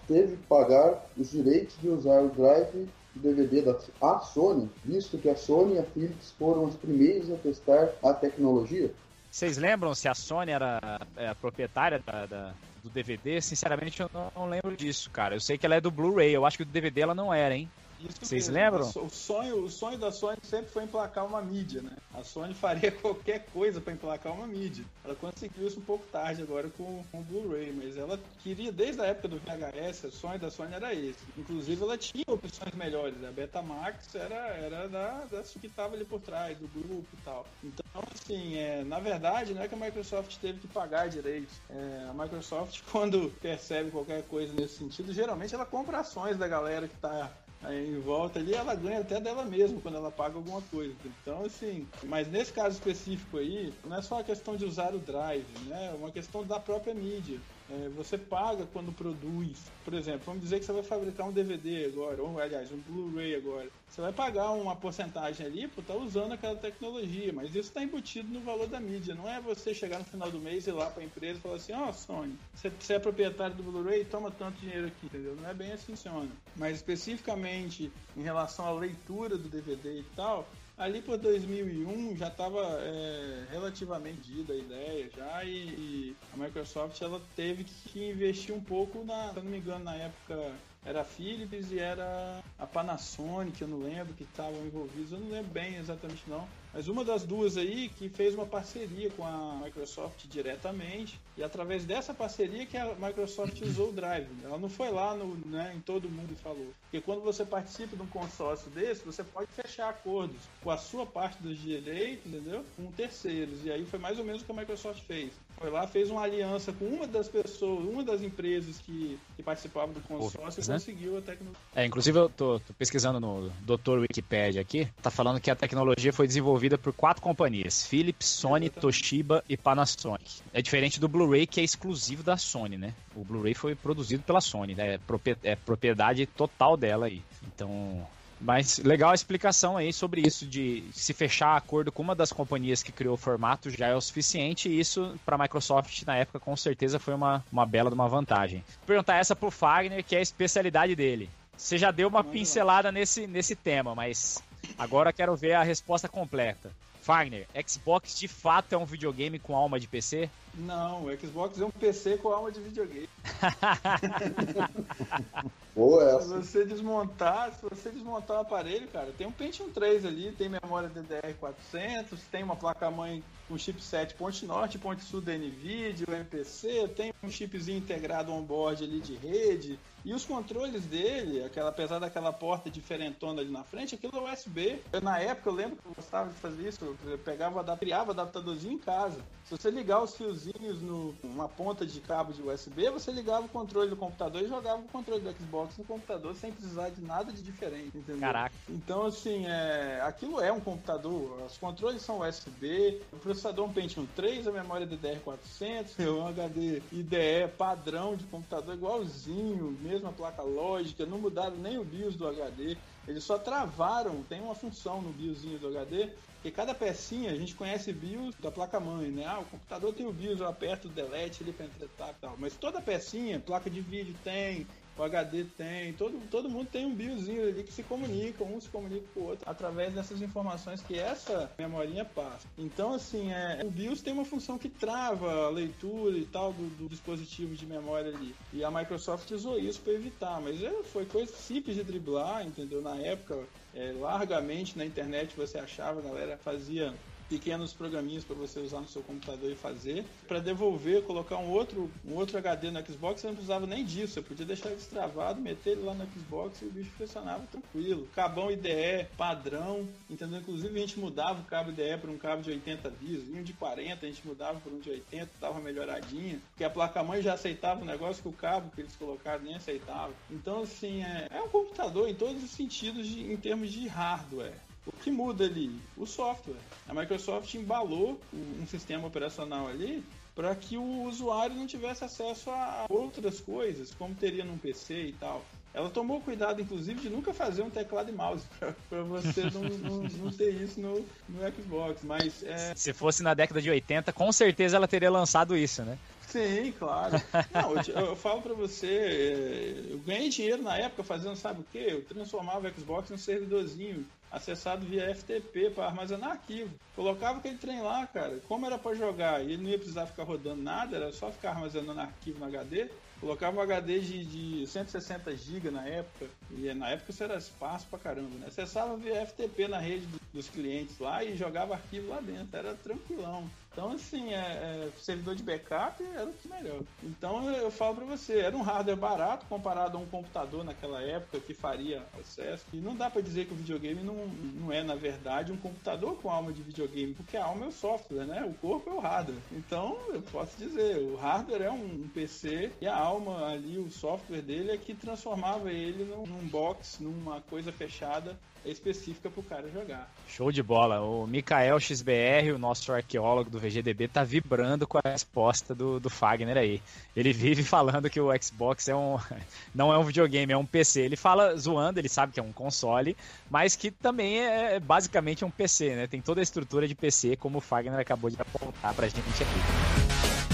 Teve que pagar os direitos de usar o Drive DVD da a Sony, visto que a Sony e a Philips foram as primeiras a testar a tecnologia? Vocês lembram se a Sony era é, a proprietária da, da, do DVD? Sinceramente, eu não, não, lembro disso, cara. Eu sei que ela é do Blu-ray. Eu acho que do DVD ela não era, hein? Isso Vocês mesmo. lembram? O sonho, o sonho da Sony sempre foi emplacar uma mídia, né? A Sony faria qualquer coisa para emplacar uma mídia. Ela conseguiu isso um pouco tarde agora com, com o Blu-ray, mas ela queria, desde a época do VHS, o sonho da Sony era esse. Inclusive, ela tinha opções melhores. A Betamax era, era da, da que estava ali por trás, do grupo e tal. Então, assim, é, na verdade, não é que a Microsoft teve que pagar direitos. É, a Microsoft, quando percebe qualquer coisa nesse sentido, geralmente ela compra ações da galera que está em volta ali ela ganha até dela mesma quando ela paga alguma coisa. Então, assim, mas nesse caso específico aí, não é só a questão de usar o drive, né? É uma questão da própria mídia. É, você paga quando produz. Por exemplo, vamos dizer que você vai fabricar um DVD agora, ou aliás, um Blu-ray agora. Você vai pagar uma porcentagem ali por estar tá usando aquela tecnologia, mas isso está embutido no valor da mídia. Não é você chegar no final do mês e ir lá para a empresa e falar assim: Ó, oh, Sony, você, você é proprietário do Blu-ray, toma tanto dinheiro aqui, entendeu? Não é bem assim que funciona. Mas especificamente em relação à leitura do DVD e tal, ali por 2001 já estava é, relativamente dida a ideia já e, e, a Microsoft ela teve que investir um pouco na, se eu não me engano na época era a Philips e era a Panasonic, eu não lembro que estavam envolvidos, eu não lembro bem exatamente não, mas uma das duas aí que fez uma parceria com a Microsoft diretamente e através dessa parceria que a Microsoft usou o Drive. Ela não foi lá no, né, em todo mundo e falou. Porque quando você participa de um consórcio desse, você pode fechar acordos com a sua parte dos direitos, entendeu? Com terceiros. E aí foi mais ou menos o que a Microsoft fez. Foi lá, fez uma aliança com uma das pessoas, uma das empresas que, que participavam do consórcio e né? conseguiu a tecnologia. É, inclusive eu tô, tô pesquisando no Dr. Wikipedia aqui, tá falando que a tecnologia foi desenvolvida por quatro companhias: Philips, Sony, Exatamente. Toshiba e Panasonic. É diferente do Blu-ray que é exclusivo da Sony, né? O Blu-ray foi produzido pela Sony, né? É propriedade total dela aí. Então, Mas legal a explicação aí sobre isso de se fechar acordo com uma das companhias que criou o formato já é o suficiente e isso para a Microsoft na época com certeza foi uma, uma bela de uma vantagem. Vou perguntar essa pro Fagner, que é a especialidade dele. Você já deu uma pincelada nesse, nesse tema, mas agora quero ver a resposta completa. Fagner, Xbox de fato é um videogame com alma de PC? Não, o Xbox é um PC com alma de videogame. Boa essa. Se você desmontar, se você desmontar o aparelho, cara, tem um Pentium 3 ali, tem memória DDR400, tem uma placa-mãe com chipset ponte norte, ponte sul da NVIDIA, o MPC, tem um chipzinho integrado on-board ali de rede, e os controles dele, aquela, apesar daquela porta diferentona ali na frente, aquilo é USB. Eu, na época eu lembro que eu gostava de fazer isso, eu pegava, criava adaptadorzinho em casa. Se você ligar os fiozinhos numa ponta de cabo de USB, você ligava o controle do computador e jogava o controle do Xbox no computador sem precisar de nada de diferente, entendeu? Caraca. Então, assim, é, aquilo é um computador. Os controles são USB, o processador é um Pentium 3, a memória DDR400, um HD IDE padrão de computador igualzinho, mesma placa lógica, não mudaram nem o BIOS do HD. Eles só travaram, tem uma função no BIOSinho do HD, porque cada pecinha, a gente conhece BIOS da placa-mãe, né? Ah, o computador tem o BIOS, eu aperto o delete ali para entretar e tal. Mas toda pecinha, placa de vídeo tem, o HD tem, todo, todo mundo tem um BIOSzinho ali que se comunica, um se comunica com o outro através dessas informações que essa memorinha passa. Então, assim, é, o BIOS tem uma função que trava a leitura e tal do, do dispositivo de memória ali. E a Microsoft usou isso para evitar, mas é, foi coisa simples de driblar, entendeu? Na época, é, largamente na internet você achava, a galera fazia pequenos programinhos para você usar no seu computador e fazer. Para devolver, colocar um outro, um outro HD no Xbox, você não precisava nem disso. Você podia deixar ele destravado, meter ele lá no Xbox e o bicho funcionava tranquilo. Cabão IDE padrão, entendeu? Inclusive a gente mudava o cabo IDE para um cabo de 80 bis, um de 40 a gente mudava para um de 80, dava uma melhoradinha, porque a placa-mãe já aceitava o negócio que o cabo que eles colocaram nem aceitava. Então, assim, é, é um computador em todos os sentidos de, em termos de hardware. O que muda ali? O software. A Microsoft embalou um sistema operacional ali para que o usuário não tivesse acesso a outras coisas, como teria num PC e tal. Ela tomou cuidado, inclusive, de nunca fazer um teclado e mouse para você não, não, não, ter isso no, no Xbox. Mas é... se fosse na década de 80, com certeza ela teria lançado isso, né? Sim, claro. Não, eu, eu falo para você, é, eu ganhei dinheiro na época fazendo, sabe o quê? Eu transformava o Xbox em um servidorzinho acessado via FTP para armazenar arquivo. Colocava aquele trem lá, cara. Como era para jogar e ele não ia precisar ficar rodando nada, era só ficar armazenando arquivo no HD. Colocava um HD de, de 160 GB na época, e na época isso era espaço pra caramba, né? Acessava via FTP na rede dos clientes lá e jogava arquivo lá dentro, era tranquilão. Então, assim, é, é, servidor de backup era o que melhor. Então, eu falo para você, era um hardware barato comparado a um computador naquela época que faria acesso. E não dá para dizer que o videogame não, não é, na verdade, um computador com alma de videogame, porque a alma é o software, né? O corpo é o hardware. Então, eu posso dizer, o hardware é um PC e a alma ali, o software dele é que transformava ele num, num box, numa coisa fechada específica para o cara jogar. Show de bola. O Mikael XBR, o nosso arqueólogo do VGDB, tá vibrando com a resposta do, do Fagner aí. Ele vive falando que o Xbox é um, não é um videogame, é um PC. Ele fala zoando, ele sabe que é um console, mas que também é, é basicamente um PC, né? Tem toda a estrutura de PC, como o Fagner acabou de apontar pra gente aqui.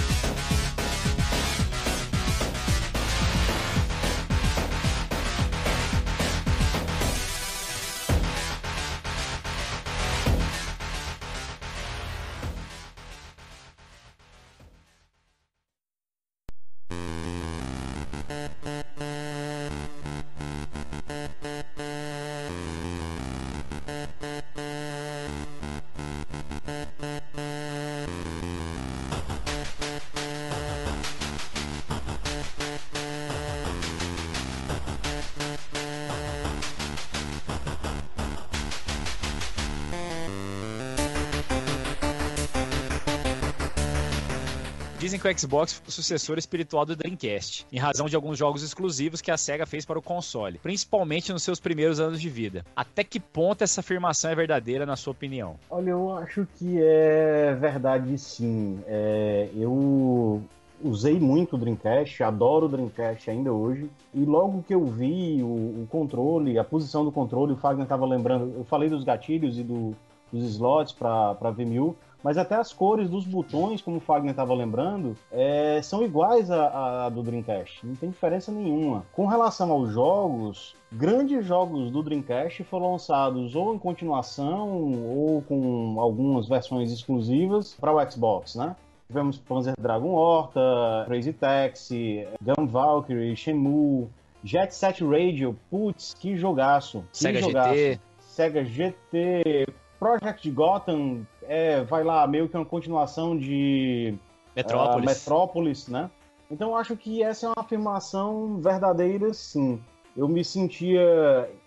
Dizem que o Xbox foi o sucessor espiritual do Dreamcast, em razão de alguns jogos exclusivos que a SEGA fez para o console, principalmente nos seus primeiros anos de vida. Até que ponto essa afirmação é verdadeira, na sua opinião? Olha, eu acho que é verdade sim. É, eu usei muito o Dreamcast, adoro o Dreamcast ainda hoje. E logo que eu vi o, o controle, a posição do controle, o Fagner estava lembrando, eu falei dos gatilhos e do, dos slots para VMU, mas até as cores dos botões, como o Fagner estava lembrando, é, são iguais a, a, do Dreamcast. Não tem diferença nenhuma. Com relação aos jogos, grandes jogos do Dreamcast foram lançados ou em continuação ou com algumas versões exclusivas para o Xbox, né? Tivemos Panzer Dragon Horta, Crazy Taxi, Gun Valkyrie, Shenmue, Jet Set Radio, putz, que jogaço. Que Sega jogaço. GT. Sega GT, Project Gotham, é, vai lá, meio que uma continuação de Metrópolis. Uh, Metrópolis, né? Então eu acho que essa é uma afirmação verdadeira, sim. Eu me sentia,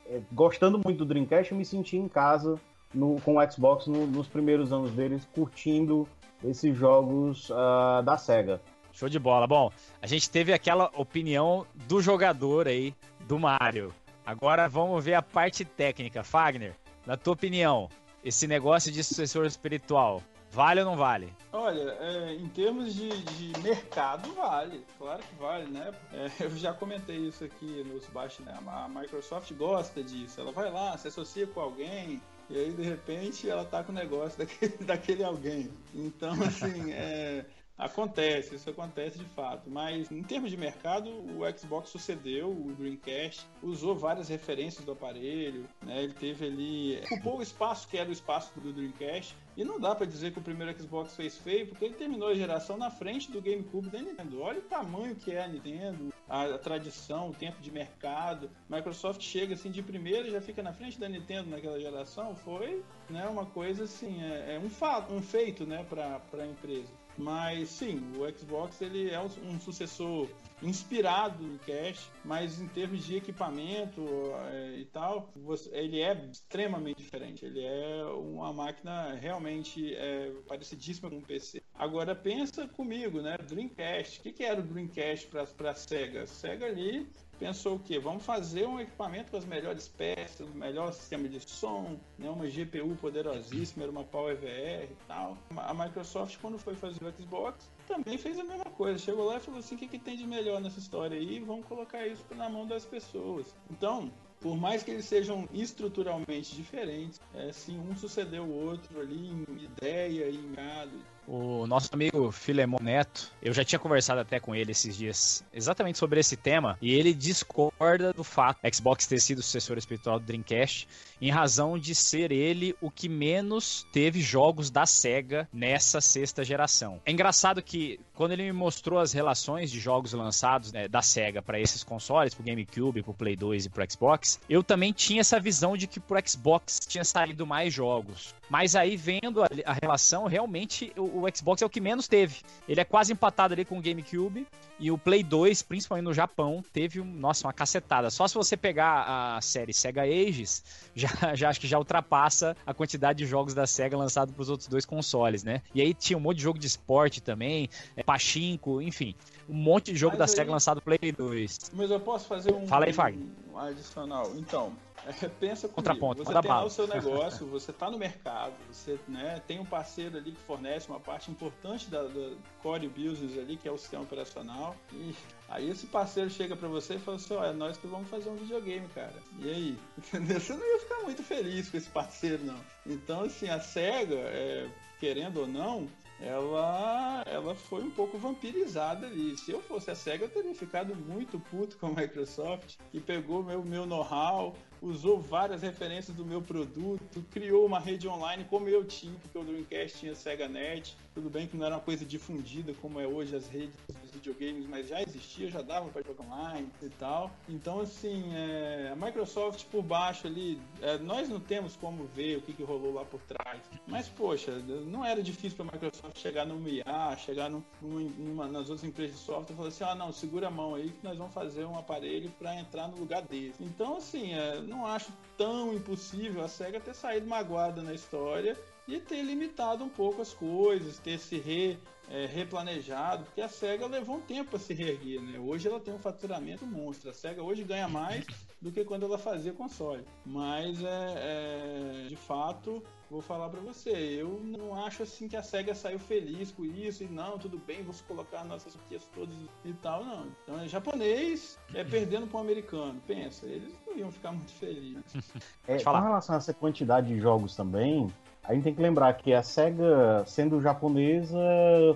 é, gostando muito do Dreamcast, eu me sentia em casa no, com o Xbox no, nos primeiros anos deles, curtindo esses jogos uh, da SEGA. Show de bola. Bom, a gente teve aquela opinião do jogador aí, do Mario. Agora vamos ver a parte técnica. Fagner, na tua opinião, esse negócio de sucessor espiritual, vale ou não vale? Olha, é, em termos de, de, mercado, vale. Claro que vale, né? É, eu já comentei isso aqui nos baixos, né? A Microsoft gosta disso. Ela vai lá, se associa com alguém, e aí de repente ela tá com o negócio daquele, daquele alguém. Então, assim, é. Acontece, isso acontece de fato. Mas em termos de mercado, o Xbox sucedeu o Dreamcast, usou várias referências do aparelho, né? Ele teve ali. ocupou o espaço que era o espaço do Dreamcast. E não dá para dizer que o primeiro Xbox fez feio, porque ele terminou a geração na frente do GameCube da Nintendo. Olha o tamanho que é a Nintendo, a, tradição, o tempo de mercado. Microsoft chega assim de primeira e já fica na frente da Nintendo naquela geração. Foi né, uma coisa assim, é, é um um feito né, para a empresa. Mas sim, o Xbox ele é um sucessor inspirado no Cash, mas em termos de equipamento é, e tal, você, ele é extremamente diferente. Ele é uma máquina realmente é, parecidíssima com um PC. Agora pensa comigo, né? Dreamcast. O que, que era o Dreamcast para a Sega? Sega ali pensou o quê? Vamos fazer um equipamento com as melhores peças, o melhor sistema de som, né? uma GPU poderosíssima, era uma PowerVR e tal. A Microsoft, quando foi fazer o Xbox, também fez a mesma coisa. Chegou lá e falou assim: o que, que tem de melhor nessa história aí? Vamos colocar isso na mão das pessoas. Então, por mais que eles sejam estruturalmente diferentes, é, sim, um sucedeu o outro ali em ideia em gado o nosso amigo Filemon Neto, eu já tinha conversado até com ele esses dias exatamente sobre esse tema, e ele discorda do fato Xbox ter sido o sucessor espiritual do Dreamcast, em razão de ser ele o que menos teve jogos da SEGA nessa sexta geração. É engraçado que quando ele me mostrou as relações de jogos lançados né, da SEGA para esses consoles, pro GameCube, pro Play 2 e pro Xbox, eu também tinha essa visão de que pro Xbox tinha saído mais jogos. Mas aí, vendo a, a relação, realmente o, o, Xbox é o que menos teve. Ele é quase empatado ali com o GameCube. E o Play 2, principalmente no Japão, teve, nossa, uma cacetada. Só se você pegar a série Sega Ages, já, já acho que já ultrapassa a quantidade de jogos da Sega lançados para os outros dois consoles, né? E aí tinha um monte de jogo de esporte também, é, Pachinko, enfim. Um monte de jogo Mas da aí... Sega lançado Play 2. Mas eu posso fazer um, Fala aí, Fagner. um adicional. Então, é, pensa comigo, Contraponto, você tem lá o seu negócio, você está no mercado, você né, tem um parceiro ali que fornece uma parte importante da, da core business ali, que é o sistema operacional, e aí esse parceiro chega para você e fala assim, ó, é nós que vamos fazer um videogame, cara. E aí? Você não ia ficar muito feliz com esse parceiro, não. Então, assim, a SEGA, é, querendo ou não, ela, ela foi um pouco vampirizada ali. Se eu fosse a SEGA, eu teria ficado muito puto com a Microsoft, que pegou meu, meu know-how, usou várias referências do meu produto, criou uma rede online como eu tinha, porque o Dreamcast tinha SegaNet. Tudo bem que não era uma coisa difundida como é hoje as redes dos videogames, mas já existia, já dava para jogar online e tal. Então, assim, é, a Microsoft por baixo ali, é, nós não temos como ver o que, que rolou lá por trás. Mas, poxa, não era difícil para a Microsoft chegar no IA, chegar no, numa, nas outras empresas de software e falar assim: ah, não, segura a mão aí que nós vamos fazer um aparelho para entrar no lugar desse. Então, assim, é, não acho tão impossível a SEGA ter saído magoada na história e ter limitado um pouco as coisas, ter se re, é, replanejado, porque a SEGA levou um tempo para se reerguer, né? Hoje ela tem um faturamento monstro. A SEGA hoje ganha mais do que quando ela fazia console. Mas é, é de fato vou falar para você, eu não acho assim que a SEGA saiu feliz com isso e não, tudo bem, vamos colocar nossas franquias todas e tal, não. Então é japonês, é perdendo para um americano. Pensa, eles não iam ficar muito felizes. É, com relação a essa quantidade de jogos também, a gente tem que lembrar que a SEGA, sendo japonesa,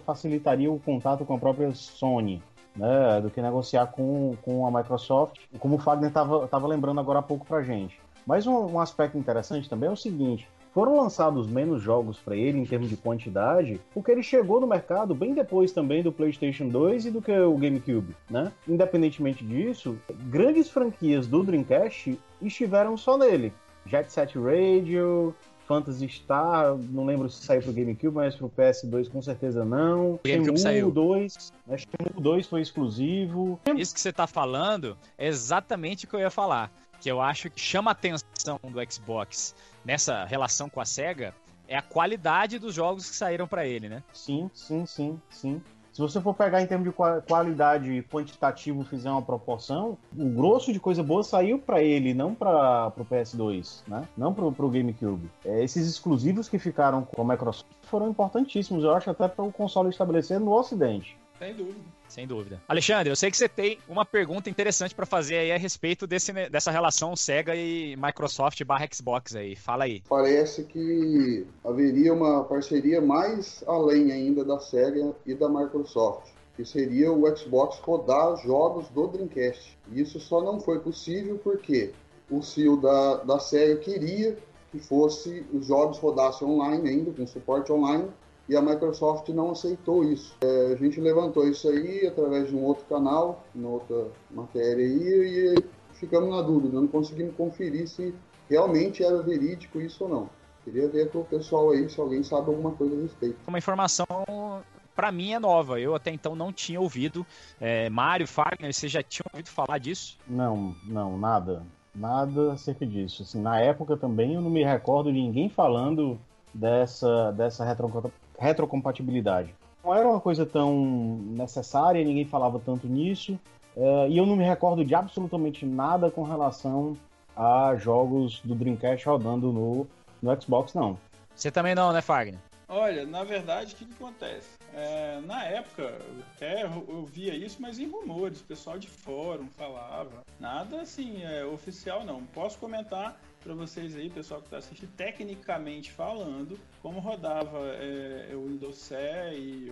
facilitaria o contato com a própria Sony. Né, do que negociar com, com a Microsoft, como o Fagner estava lembrando agora há pouco pra gente. Mas um, um aspecto interessante também é o seguinte: foram lançados menos jogos para ele em termos de quantidade, porque ele chegou no mercado bem depois também do PlayStation 2 e do que o GameCube, né? Independentemente disso, grandes franquias do Dreamcast estiveram só nele. Jet Set Radio, Phantasy Star, não lembro se saiu pro GameCube, mas pro PS2 com certeza não. O GameCube saiu. 2, acho que o 2 foi exclusivo. Isso que você tá falando é exatamente o que eu ia falar. Que eu acho que chama a atenção do Xbox nessa relação com a SEGA é a qualidade dos jogos que saíram para ele, né? Sim, sim, sim, sim. Se você for pegar em termos de qualidade quantitativo fizer uma proporção, o grosso de coisa boa saiu para ele, não para o PS2, né? Não para o GameCube. É, esses exclusivos que ficaram com a Microsoft foram importantíssimos, eu acho, até para o console estabelecer no Ocidente. Sem dúvida. Sem dúvida. Alexandre, eu sei que você tem uma pergunta interessante para fazer aí a respeito desse, dessa relação Sega e Microsoft barra Xbox aí. Fala aí. Parece que haveria uma parceria mais além ainda da Sega e da Microsoft, que seria o Xbox rodar jogos do Dreamcast. Isso só não foi possível porque o CEO da, da Sega queria que fosse os jogos rodassem online ainda, com suporte online, e a Microsoft não aceitou isso. É, a gente levantou isso aí através de um outro canal, uma outra matéria aí, e ficamos na dúvida, não conseguimos conferir se realmente era verídico isso ou não. Queria ver com o pessoal aí se alguém sabe alguma coisa a respeito. Uma informação para mim é nova. Eu até então não tinha ouvido. É, Mário, Fagner, você já tinha ouvido falar disso? Não, não, nada. Nada acerca disso. Assim, na época também eu não me recordo de ninguém falando dessa, dessa retrocompatibilidade. Não era uma coisa tão necessária, ninguém falava tanto nisso, uh, e eu não me recordo de absolutamente nada com relação a jogos do Dreamcast rodando no, no Xbox, não. Você também não, né, Fagner? Olha, na verdade, o que, que acontece? É, na época, até eu via isso, mas em rumores, o pessoal de fórum falava. Nada assim, é, oficial não. Posso comentar para vocês aí, pessoal que está assistindo, tecnicamente falando, como rodava é, o Windows CE e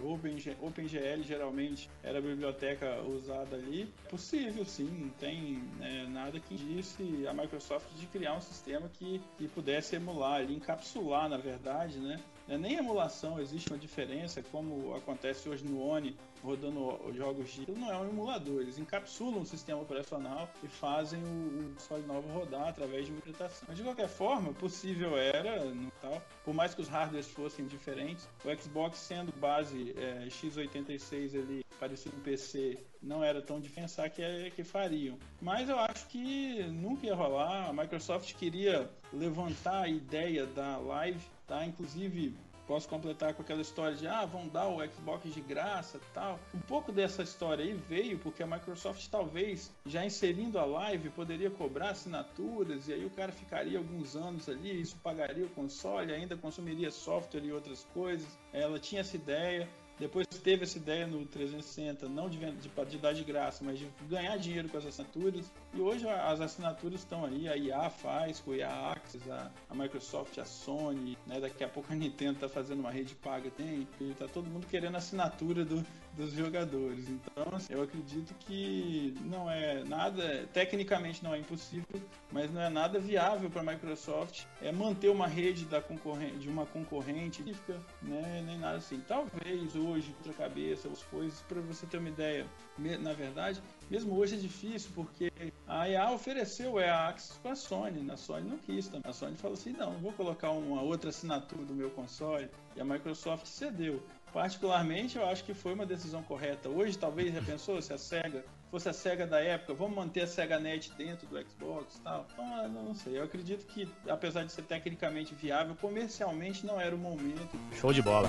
OpenGL, geralmente era a biblioteca usada ali. Possível, sim, não tem é, nada que disse a Microsoft de criar um sistema que, que pudesse emular, ali, encapsular, na verdade, né? É, nem emulação existe uma diferença, como acontece hoje no ONI, rodando jogos de. Não é um emulador, eles encapsulam o sistema operacional e fazem o, o novo rodar através de uma interpretação. Mas de qualquer forma, possível era, no tal, por mais que os hardwares fossem diferentes, o Xbox sendo base é, x86 ali, parecido com PC, não era tão de pensar que, é, que fariam. Mas eu acho que nunca ia rolar. A Microsoft queria levantar a ideia da live, tá? Inclusive Posso completar com aquela história de ah, vão dar o Xbox de graça tal. Um pouco dessa história aí veio porque a Microsoft talvez já inserindo a live poderia cobrar assinaturas e aí o cara ficaria alguns anos ali, isso pagaria o console, ainda consumiria software e outras coisas. Ela tinha essa ideia. Depois teve essa ideia no 360, não de, de, de, dar de graça, mas de ganhar dinheiro com as assinaturas. E hoje as assinaturas estão aí, a IA faz, com a IA Access, a, a Microsoft, a Sony, né? daqui a pouco a Nintendo está fazendo uma rede paga, tem, e tá todo mundo querendo assinatura do, dos jogadores. Então, assim, eu acredito que não é nada, tecnicamente não é impossível, mas não é nada viável para a Microsoft é manter uma rede da concorrente, de uma concorrente, né, nem nada assim. Talvez hoje, outra cabeça, as coisas, para você ter uma ideia, na verdade, mesmo hoje é difícil, porque a EA ofereceu o EA Access para a Sony, na Sony não quis também. A Sony falou assim, não, não vou colocar uma outra assinatura do meu console, e a Microsoft cedeu. Particularmente, eu acho que foi uma decisão correta. Hoje, talvez, já pensou se a SEGA fosse a SEGA da época, vamos manter a SEGA Net dentro do Xbox e tal? Então, não sei. Eu acredito que, apesar de ser tecnicamente viável, comercialmente não era o momento. Show de bola.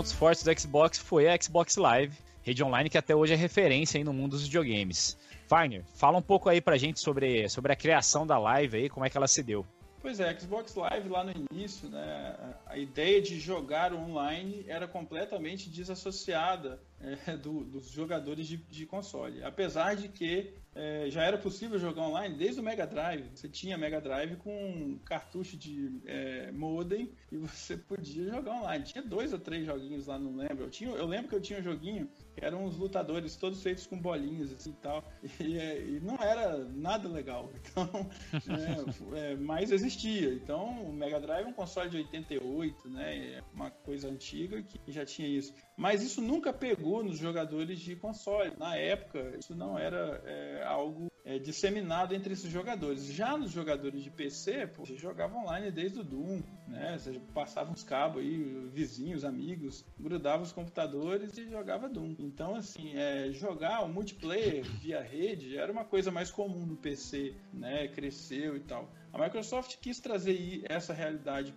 Pontos fortes do Xbox foi a Xbox Live, rede online que até hoje é referência no mundo dos videogames. Farner, fala um pouco aí pra gente sobre, sobre a criação da Live aí, como é que ela se deu. Pois é, Xbox Live lá no início, né, a ideia de jogar online era completamente desassociada é, do, dos jogadores de, de, console. Apesar de que é, já era possível jogar online desde o Mega Drive. Você tinha Mega Drive com cartucho de é, modem e você podia jogar online. Tinha dois ou três joguinhos lá, não lembro. Eu, tinha, eu lembro que eu tinha um joguinho que eram uns lutadores todos feitos com bolinhas assim, e tal. E, e não era nada legal. Então, é, é, mas existia. Então, o Mega Drive é um console de 88, né? É uma coisa antiga que já tinha isso. Mas isso nunca pegou nos jogadores de console. Na época, isso não era é, algo é, disseminado entre esses jogadores. Já nos jogadores de PC, pô, você jogava online desde o Doom, né? Você passava uns cabos aí, vizinhos, amigos, grudava os computadores e jogava Doom. Então, assim, é, jogar o multiplayer via rede era uma coisa mais comum no PC, né? Cresceu e tal. A Microsoft quis trazer essa realidade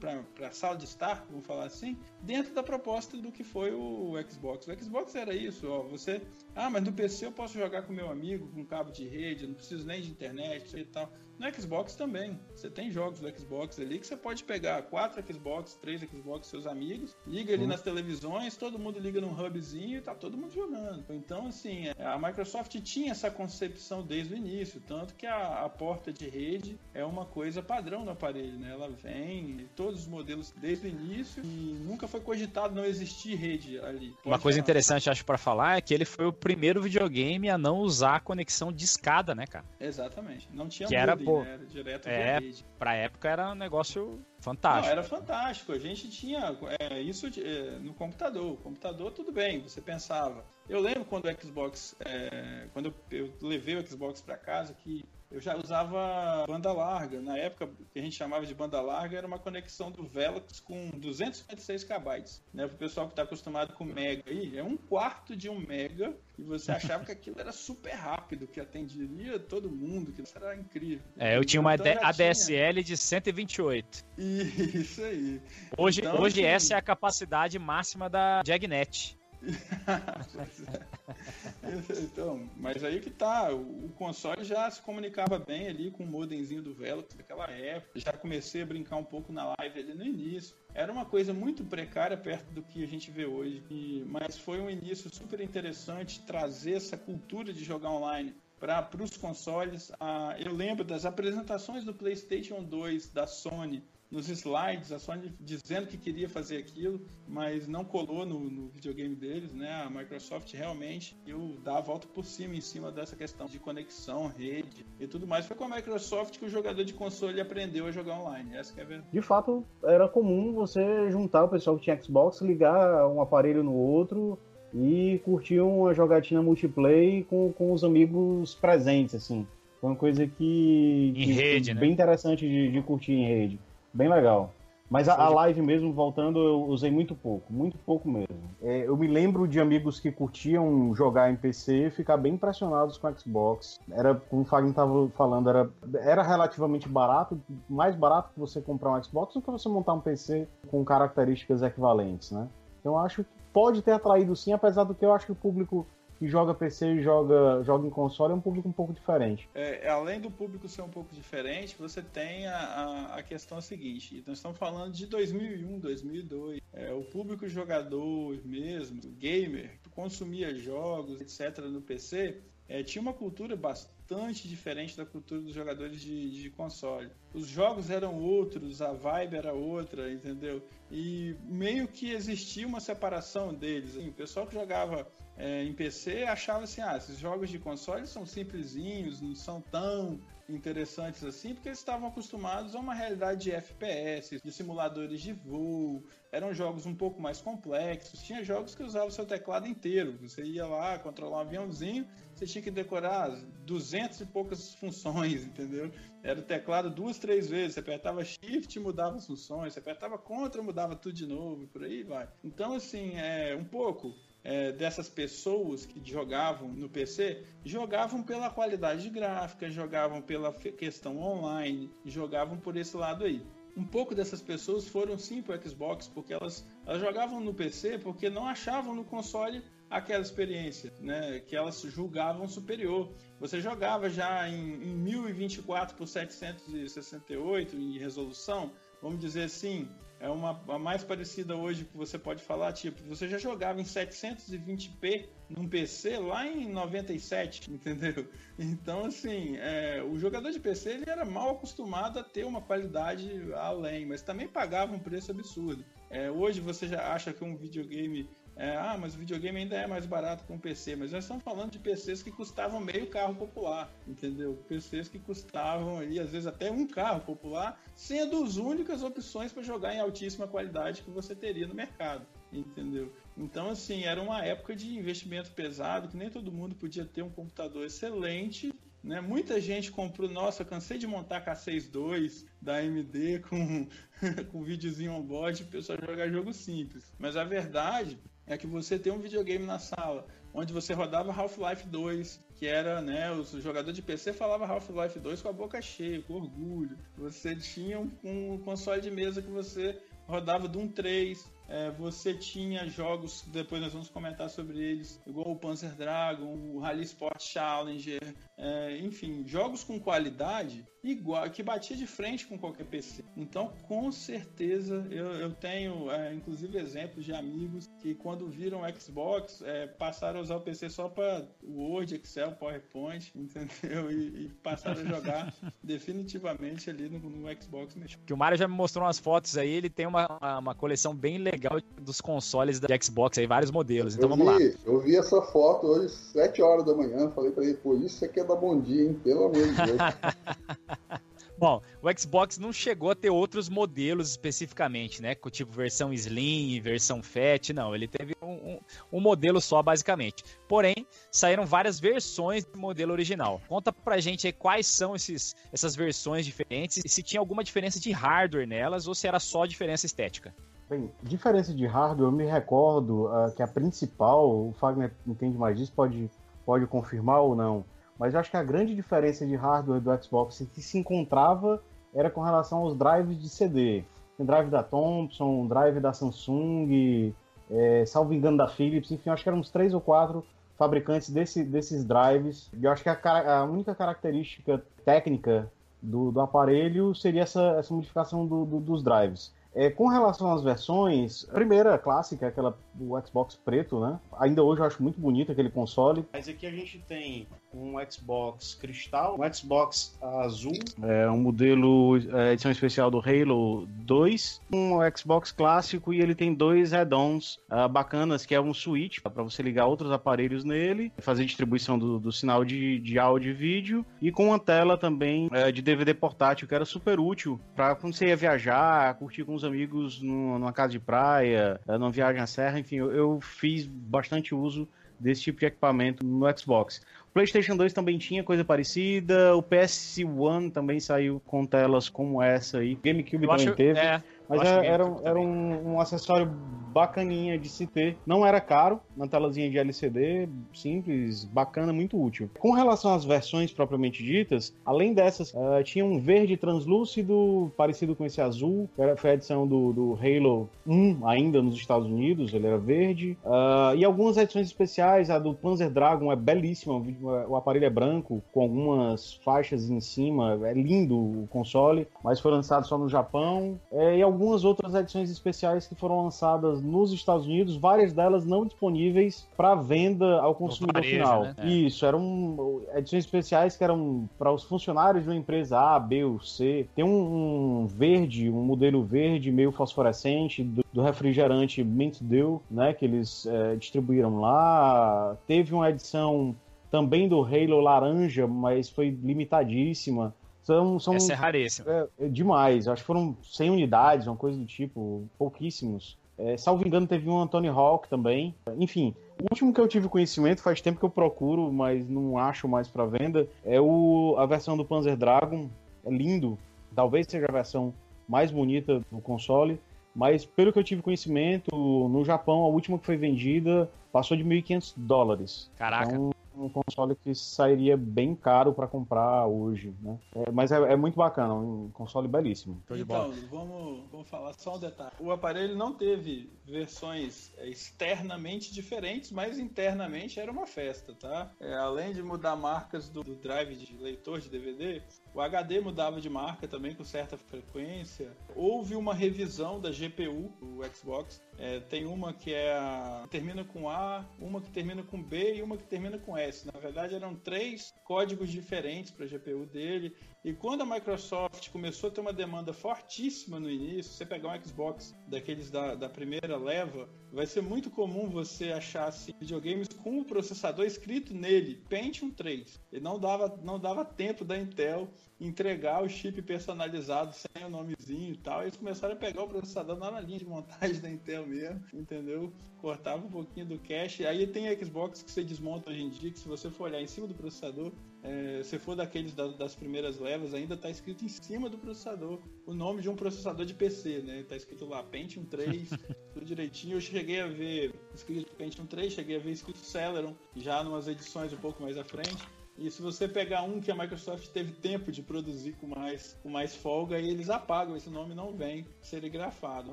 para a sala de estar, vamos falar assim, dentro da proposta do que foi o Xbox. O Xbox era isso, ó, você, ah, mas no PC eu posso jogar com meu amigo, com cabo de rede, não preciso nem de internet e tal. No Xbox também. Você tem jogos do Xbox ali que você pode pegar quatro Xbox, três Xbox, seus amigos, liga ali uhum. nas televisões, todo mundo liga num hubzinho e tá todo mundo jogando. Então, assim, a Microsoft tinha essa concepção desde o início, tanto que a, a porta de rede é uma coisa padrão no aparelho, né? Ela vem todos os modelos desde o início e nunca foi cogitado não existir rede ali. Pode uma coisa interessante, acho, para falar é que ele foi o primeiro videogame a não usar a conexão de escada, né, cara? Exatamente. Não tinha que era, pô, né? Direto é, rede. Pra época era um negócio fantástico. Não, era fantástico. A gente tinha é, isso é, no computador. O computador, tudo bem, você pensava. Eu lembro quando o Xbox, é, quando eu, eu, levei o Xbox para casa, que eu já usava banda larga. Na época, que a gente chamava de banda larga era uma conexão do Velox com 256 KB. Né? Para o pessoal que está acostumado com mega aí, é um quarto de um mega e você achava que aquilo era super rápido, que atenderia todo mundo, que isso era incrível. É, eu tinha uma então, ADSL tinha... de 128. Isso aí. Hoje, então, hoje assim... essa é a capacidade máxima da Jagnet. então, mas aí que tá, o, console já se comunicava bem ali com o modemzinho do Velox daquela época. Já comecei a brincar um pouco na live ali no início. Era uma coisa muito precária perto do que a gente vê hoje, e, mas foi um início super interessante trazer essa cultura de jogar online para os consoles. Ah, eu lembro das apresentações do PlayStation 2 da Sony nos slides, a Sony dizendo que queria fazer aquilo, mas não colou no, no videogame deles, né? A Microsoft realmente eu dar a volta por cima em cima dessa questão de conexão, rede e tudo mais. Foi com a Microsoft que o jogador de console aprendeu a jogar online. Essa é a verdade. De fato, era comum você juntar o pessoal que tinha Xbox, ligar um aparelho no outro e curtir uma jogatina multiplayer com, com os amigos presentes, assim. Foi uma coisa que, em que rede, né? bem interessante de, de curtir em rede. Bem legal. Mas a, a, live mesmo, voltando, eu usei muito pouco, muito pouco mesmo. É, eu me lembro de amigos que curtiam jogar em PC e ficar bem impressionados com o Xbox. Era, como o Fagner estava falando, era, era relativamente barato, mais barato que você comprar um Xbox do que você montar um PC com características equivalentes, né? Então eu acho que pode ter atraído sim, apesar do que eu acho que o público que joga PC e joga, joga em console é um público um pouco diferente. É, além do público ser um pouco diferente, você tem a, a, a questão seguinte: nós estamos falando de 2001, 2002. É, o público jogador mesmo, gamer, que consumia jogos, etc., no PC, é, tinha uma cultura bastante diferente da cultura dos jogadores de, de console. Os jogos eram outros, a vibe era outra, entendeu? e meio que existia uma separação deles. Assim, o pessoal que jogava é, em PC achava assim, ah, esses jogos de console são simplesinhos, não são tão interessantes assim, porque eles estavam acostumados a uma realidade de FPS, de simuladores de voo, eram jogos um pouco mais complexos. Tinha jogos que usavam seu teclado inteiro. Você ia lá controlar um aviãozinho, você tinha que decorar duzentas e poucas funções, entendeu? Era o teclado duas, três vezes. Você apertava Shift, mudava as funções. Você apertava Ctrl, mudava tudo de novo, por aí vai. Então, assim, é um pouco é, dessas pessoas que jogavam no PC jogavam pela qualidade gráfica, jogavam pela questão online, jogavam por esse lado aí. Um pouco dessas pessoas foram sim para o Xbox, porque elas, elas jogavam no PC porque não achavam no console aquela experiência, né, que elas julgavam superior. Você jogava já em, em 1024 por 768 em resolução, vamos dizer assim, é uma a mais parecida hoje que você pode falar, tipo, você já jogava em 720p num PC lá em 97, entendeu? Então, assim, é, o jogador de PC ele era mal acostumado a ter uma qualidade além, mas também pagava um preço absurdo. É, hoje você já acha que um videogame é, ah, mas o videogame ainda é mais barato que um PC, mas nós estamos falando de PCs que custavam meio carro popular, entendeu? PCs que custavam aí, às vezes até um carro popular, sendo as únicas opções para jogar em altíssima qualidade que você teria no mercado, entendeu? Então, assim, era uma época de investimento pesado, que nem todo mundo podia ter um computador excelente né? Muita gente comprou, nossa, cansei de montar K6-2 da AMD com, com videozinho on-board o pessoal jogar jogo simples. Mas a verdade é que você tem um videogame na sala onde você rodava Half-Life 2, que era, né, o jogador de PC falava Half-Life 2 com a boca cheia, com orgulho. Você tinha um, um console de mesa que você rodava Doom 3, é, você tinha jogos, depois nós vamos comentar sobre eles, igual o Panzer Dragon, o Rally Sport Challenger, é, enfim, jogos com qualidade igual que batia de frente com qualquer PC. Então, com certeza, eu, eu tenho, é, inclusive, exemplos de amigos que, quando viram o Xbox, é, passaram a usar o PC só para Word, Excel, PowerPoint, entendeu? E, e passaram a jogar definitivamente ali no, no Xbox mesmo. Que o Mário já me mostrou umas fotos aí, ele tem uma, uma coleção bem legal dos consoles da Xbox aí, vários modelos. Então eu vamos vi, lá. Eu vi essa foto hoje, 7 horas da manhã, falei para ele, pô, isso aqui é da Bom Dia, hein? Pelo amor de Deus. Bom, o Xbox não chegou a ter outros modelos especificamente, né? Tipo versão Slim, versão Fat, não. Ele teve um, um, um, modelo só, basicamente. Porém, saíram várias versões do modelo original. Conta pra gente aí quais são esses, essas versões diferentes e se tinha alguma diferença de hardware nelas ou se era só diferença estética. Bem, diferença de hardware, eu me recordo uh, que a principal, o Fagner entende mais disso, pode, pode confirmar ou não, mas eu acho que a grande diferença de hardware do Xbox que se encontrava era com relação aos drives de CD. Tem drive da Thompson, drive da Samsung, é, salvo engano da Philips, enfim, acho que eram uns três ou quatro fabricantes desse, desses drives. E eu acho que a, a única característica técnica do, do, aparelho seria essa, essa modificação do, do, dos drives. É, com relação às versões, a primeira clássica, aquela do Xbox preto, né? Ainda hoje eu acho muito bonito aquele console. Mas aqui a gente tem um Xbox cristal, um Xbox azul, é um modelo é, edição especial do Halo 2, um Xbox clássico e ele tem dois add-ons uh, bacanas, que é um switch para você ligar outros aparelhos nele, fazer distribuição do, do sinal de, de áudio e vídeo e com uma tela também uh, de DVD portátil que era super útil para quando você ia viajar, curtir com os amigos numa casa de praia, uh, numa viagem à serra, enfim, eu, eu fiz bastante uso desse tipo de equipamento no Xbox. PlayStation 2 também tinha coisa parecida, o PS1 também saiu com telas como essa aí, GameCube eu também acho, teve. É, mas era, era, um, era um, um, acessório bacaninha de se ter. Não era caro, uma telazinha de LCD, simples, bacana, muito útil. Com relação às versões propriamente ditas, além dessas, uh, tinha um verde translúcido, parecido com esse azul, que era, foi a edição do, do Halo 1, ainda nos Estados Unidos, ele era verde. Uh, e algumas edições especiais, a do Panzer Dragon é belíssima, o aparelho é branco, com algumas faixas em cima, é lindo o console, mas foi lançado só no Japão. É, e algumas outras edições especiais que foram lançadas nos Estados Unidos, várias delas não disponíveis para venda ao consumidor varejo, final. Né? É. Isso, eram edições especiais que eram para os funcionários de uma empresa A, B ou C. Tem um, um verde, um modelo verde meio fosforescente do, do refrigerante Mint Dew, né, que eles é, distribuíram lá. Teve uma edição também do Halo laranja, mas foi limitadíssima. São, são, Essa é raríssima. É, é demais. Acho que foram 100 unidades, uma coisa do tipo, pouquíssimos. É, salvo engano, teve um Anthony Hawk também. Enfim, o último que eu tive conhecimento, faz tempo que eu procuro, mas não acho mais para venda, é o, a versão do Panzer Dragon. É lindo. Talvez seja a versão mais bonita do console. Mas pelo que eu tive conhecimento, no Japão, a última que foi vendida passou de 1.500 dólares. Caraca. Então, um console que sairia bem caro para comprar hoje, né? É, mas é, é, muito bacana, um console belíssimo. Então, vamos, vamos falar só um detalhe. O aparelho não teve versões é, externamente diferentes, mas internamente era uma festa, tá? É, além de mudar marcas do, do drive de leitor de DVD, o HD mudava de marca também com certa frequência. Houve uma revisão da GPU do Xbox. É, tem uma que é a, termina com A, uma que termina com B e uma que termina com S. Na verdade, eram três códigos diferentes para a GPU dele. E quando a Microsoft começou a ter uma demanda fortíssima no início, você pegar um Xbox daqueles da, da primeira leva, vai ser muito comum você achar assim, videogames com o processador escrito nele, Pentium 3. E não dava, não dava tempo da Intel entregar o chip personalizado sem o nomezinho e tal. Eles começaram a pegar o processador na linha de montagem da Intel mesmo, entendeu? Cortava um pouquinho do cache. Aí tem Xbox que você desmonta hoje em dia, que se você for olhar em cima do processador, é, se for daqueles da, das primeiras levas, ainda está escrito em cima do processador o nome de um processador de PC, né? Está escrito lá Pentium 3, tudo direitinho. Eu cheguei a ver escrito Pentium 3, cheguei a ver escrito Celeron, já em edições um pouco mais à frente. E se você pegar um que a Microsoft teve tempo de produzir com mais, com mais folga, aí eles apagam, esse nome não vem serigrafado.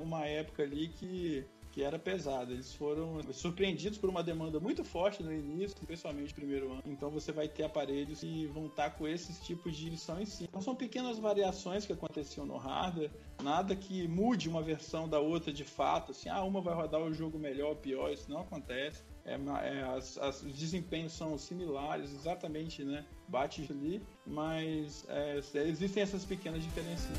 Uma época ali que que era pesada. Eles foram surpreendidos por uma demanda muito forte no início, principalmente no primeiro ano. Então você vai ter aparelhos que vão estar com esses tipos de lição em si. Então são pequenas variações que aconteciam no hardware, nada que mude uma versão da outra de fato, assim, ah, uma vai rodar o jogo melhor ou pior, isso não acontece. É, é, as, as, os desempenhos são similares, exatamente, né? Bate ali, mas é, existem essas pequenas diferenças.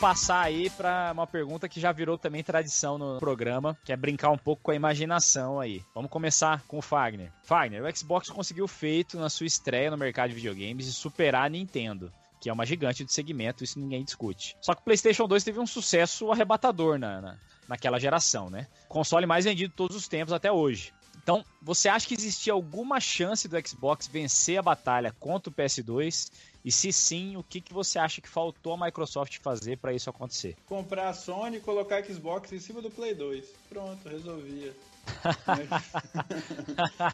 Passar aí para uma pergunta que já virou também tradição no programa, que é brincar um pouco com a imaginação aí. Vamos começar com o Fagner. Fagner, o Xbox conseguiu feito na sua estreia no mercado de videogames e superar a Nintendo que é uma gigante do segmento, isso ninguém discute. Só que o PlayStation 2 teve um sucesso arrebatador na, na, naquela geração, né? Console mais vendido todos os tempos até hoje. Então, você acha que existia alguma chance do Xbox vencer a batalha contra o PS2? E se sim, o que, que você acha que faltou a Microsoft fazer para isso acontecer? Comprar a Sony e colocar a Xbox em cima do Play 2. Pronto, resolvia. mas,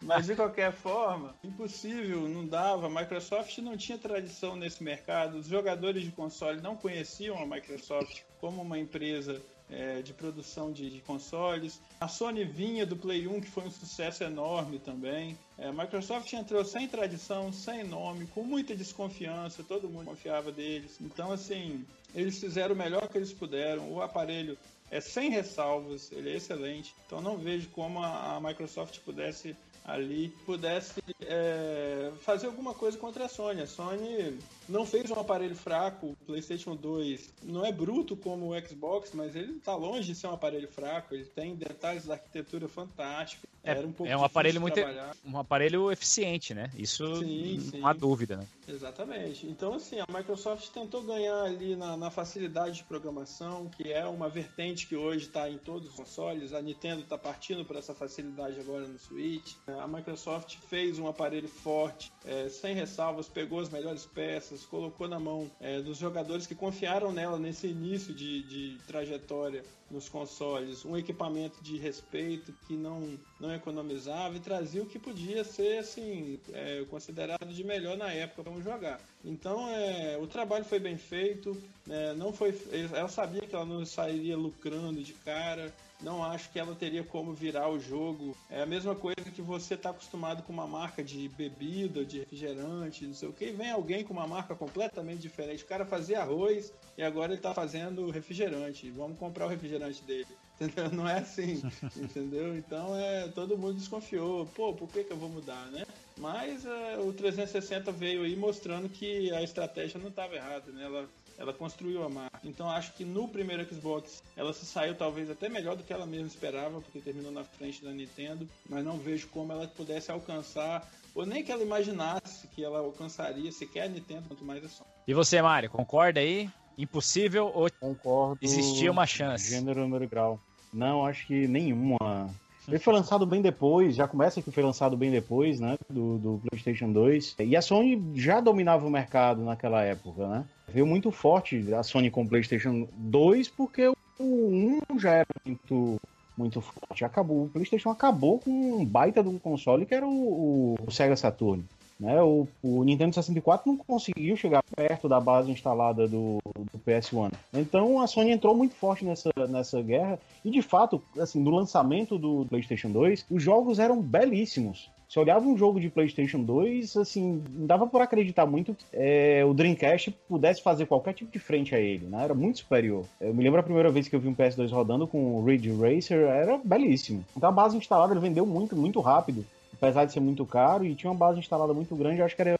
mas, de qualquer forma, impossível, não dava. A Microsoft não tinha tradição nesse mercado. Os jogadores de console não conheciam a Microsoft como uma empresa é, de produção de, de, consoles. A Sony vinha do Play 1, que foi um sucesso enorme também. É, a Microsoft entrou sem tradição, sem nome, com muita desconfiança, todo mundo confiava deles. Então, assim, eles fizeram o melhor que eles puderam. O aparelho é sem ressalvas, ele é excelente. Então, não vejo como a, a Microsoft pudesse ali pudesse é, fazer alguma coisa contra a Sony. A Sony não fez um aparelho fraco, o PlayStation 2 não é bruto como o Xbox, mas ele está longe de ser um aparelho fraco. Ele tem detalhes da arquitetura fantásticos. É, Era um pouco é um aparelho muito um aparelho eficiente, né? Isso sim, não sim. há dúvida, né? Exatamente. Então assim, a Microsoft tentou ganhar ali na, na facilidade de programação, que é uma vertente que hoje está em todos os consoles. A Nintendo está partindo para essa facilidade agora no Switch. a Microsoft fez um aparelho forte, é, sem ressalvas, pegou as melhores peças, colocou na mão é, dos jogadores que confiaram nela nesse início de, de trajetória nos consoles, um equipamento de respeito que não, não economizava e trazia o que podia ser assim é, considerado de melhor na época para jogar. Então é, o trabalho foi bem feito, né, não foi, ela sabia que ela não sairia lucrando de cara, não acho que ela teria como virar o jogo. É a mesma coisa que você está acostumado com uma marca de bebida, de refrigerante, não sei o que, vem alguém com uma marca completamente diferente. O cara fazia arroz e agora ele está fazendo refrigerante. Vamos comprar o refrigerante dele. Entendeu? Não é assim, entendeu? Então é todo mundo desconfiou. Pô, por que, que eu vou mudar, né? Mas é, o 360 veio aí mostrando que a estratégia não estava errada, né? Ela ela construiu a marca. Então acho que no primeiro Xbox ela se saiu talvez até melhor do que ela mesma esperava, porque terminou na frente da Nintendo, mas não vejo como ela pudesse alcançar, ou nem que ela imaginasse que ela alcançaria sequer a Nintendo, quanto mais a Sony. E você, Mário, concorda aí? Impossível ou Concordo. existia uma chance? Gênero, número grau. Não, acho que nenhuma. Ele foi lançado bem depois, já começa que foi lançado bem depois, né, do, do PlayStation 2. E a Sony já dominava o mercado naquela época, né? Veio muito forte a Sony com o PlayStation 2 porque o 1 já era muito muito forte. Acabou, o PlayStation acabou com um baita de um console que era o, o, o Sega Saturn. Né? O, o, Nintendo 64 não conseguiu chegar perto da base instalada do, do, PS1. Então a Sony entrou muito forte nessa, nessa guerra e de fato, assim, no lançamento do PlayStation 2, os jogos eram belíssimos. Se olhava um jogo de PlayStation 2, assim, não dava por acreditar muito que é, o Dreamcast pudesse fazer qualquer tipo de frente a ele, né? Era muito superior. Eu me lembro a primeira vez que eu vi um PS2 rodando com o Ridge Racer, era belíssimo. Então a base instalada ele vendeu muito, muito rápido apesar de ser muito caro e tinha uma base instalada muito grande, acho que era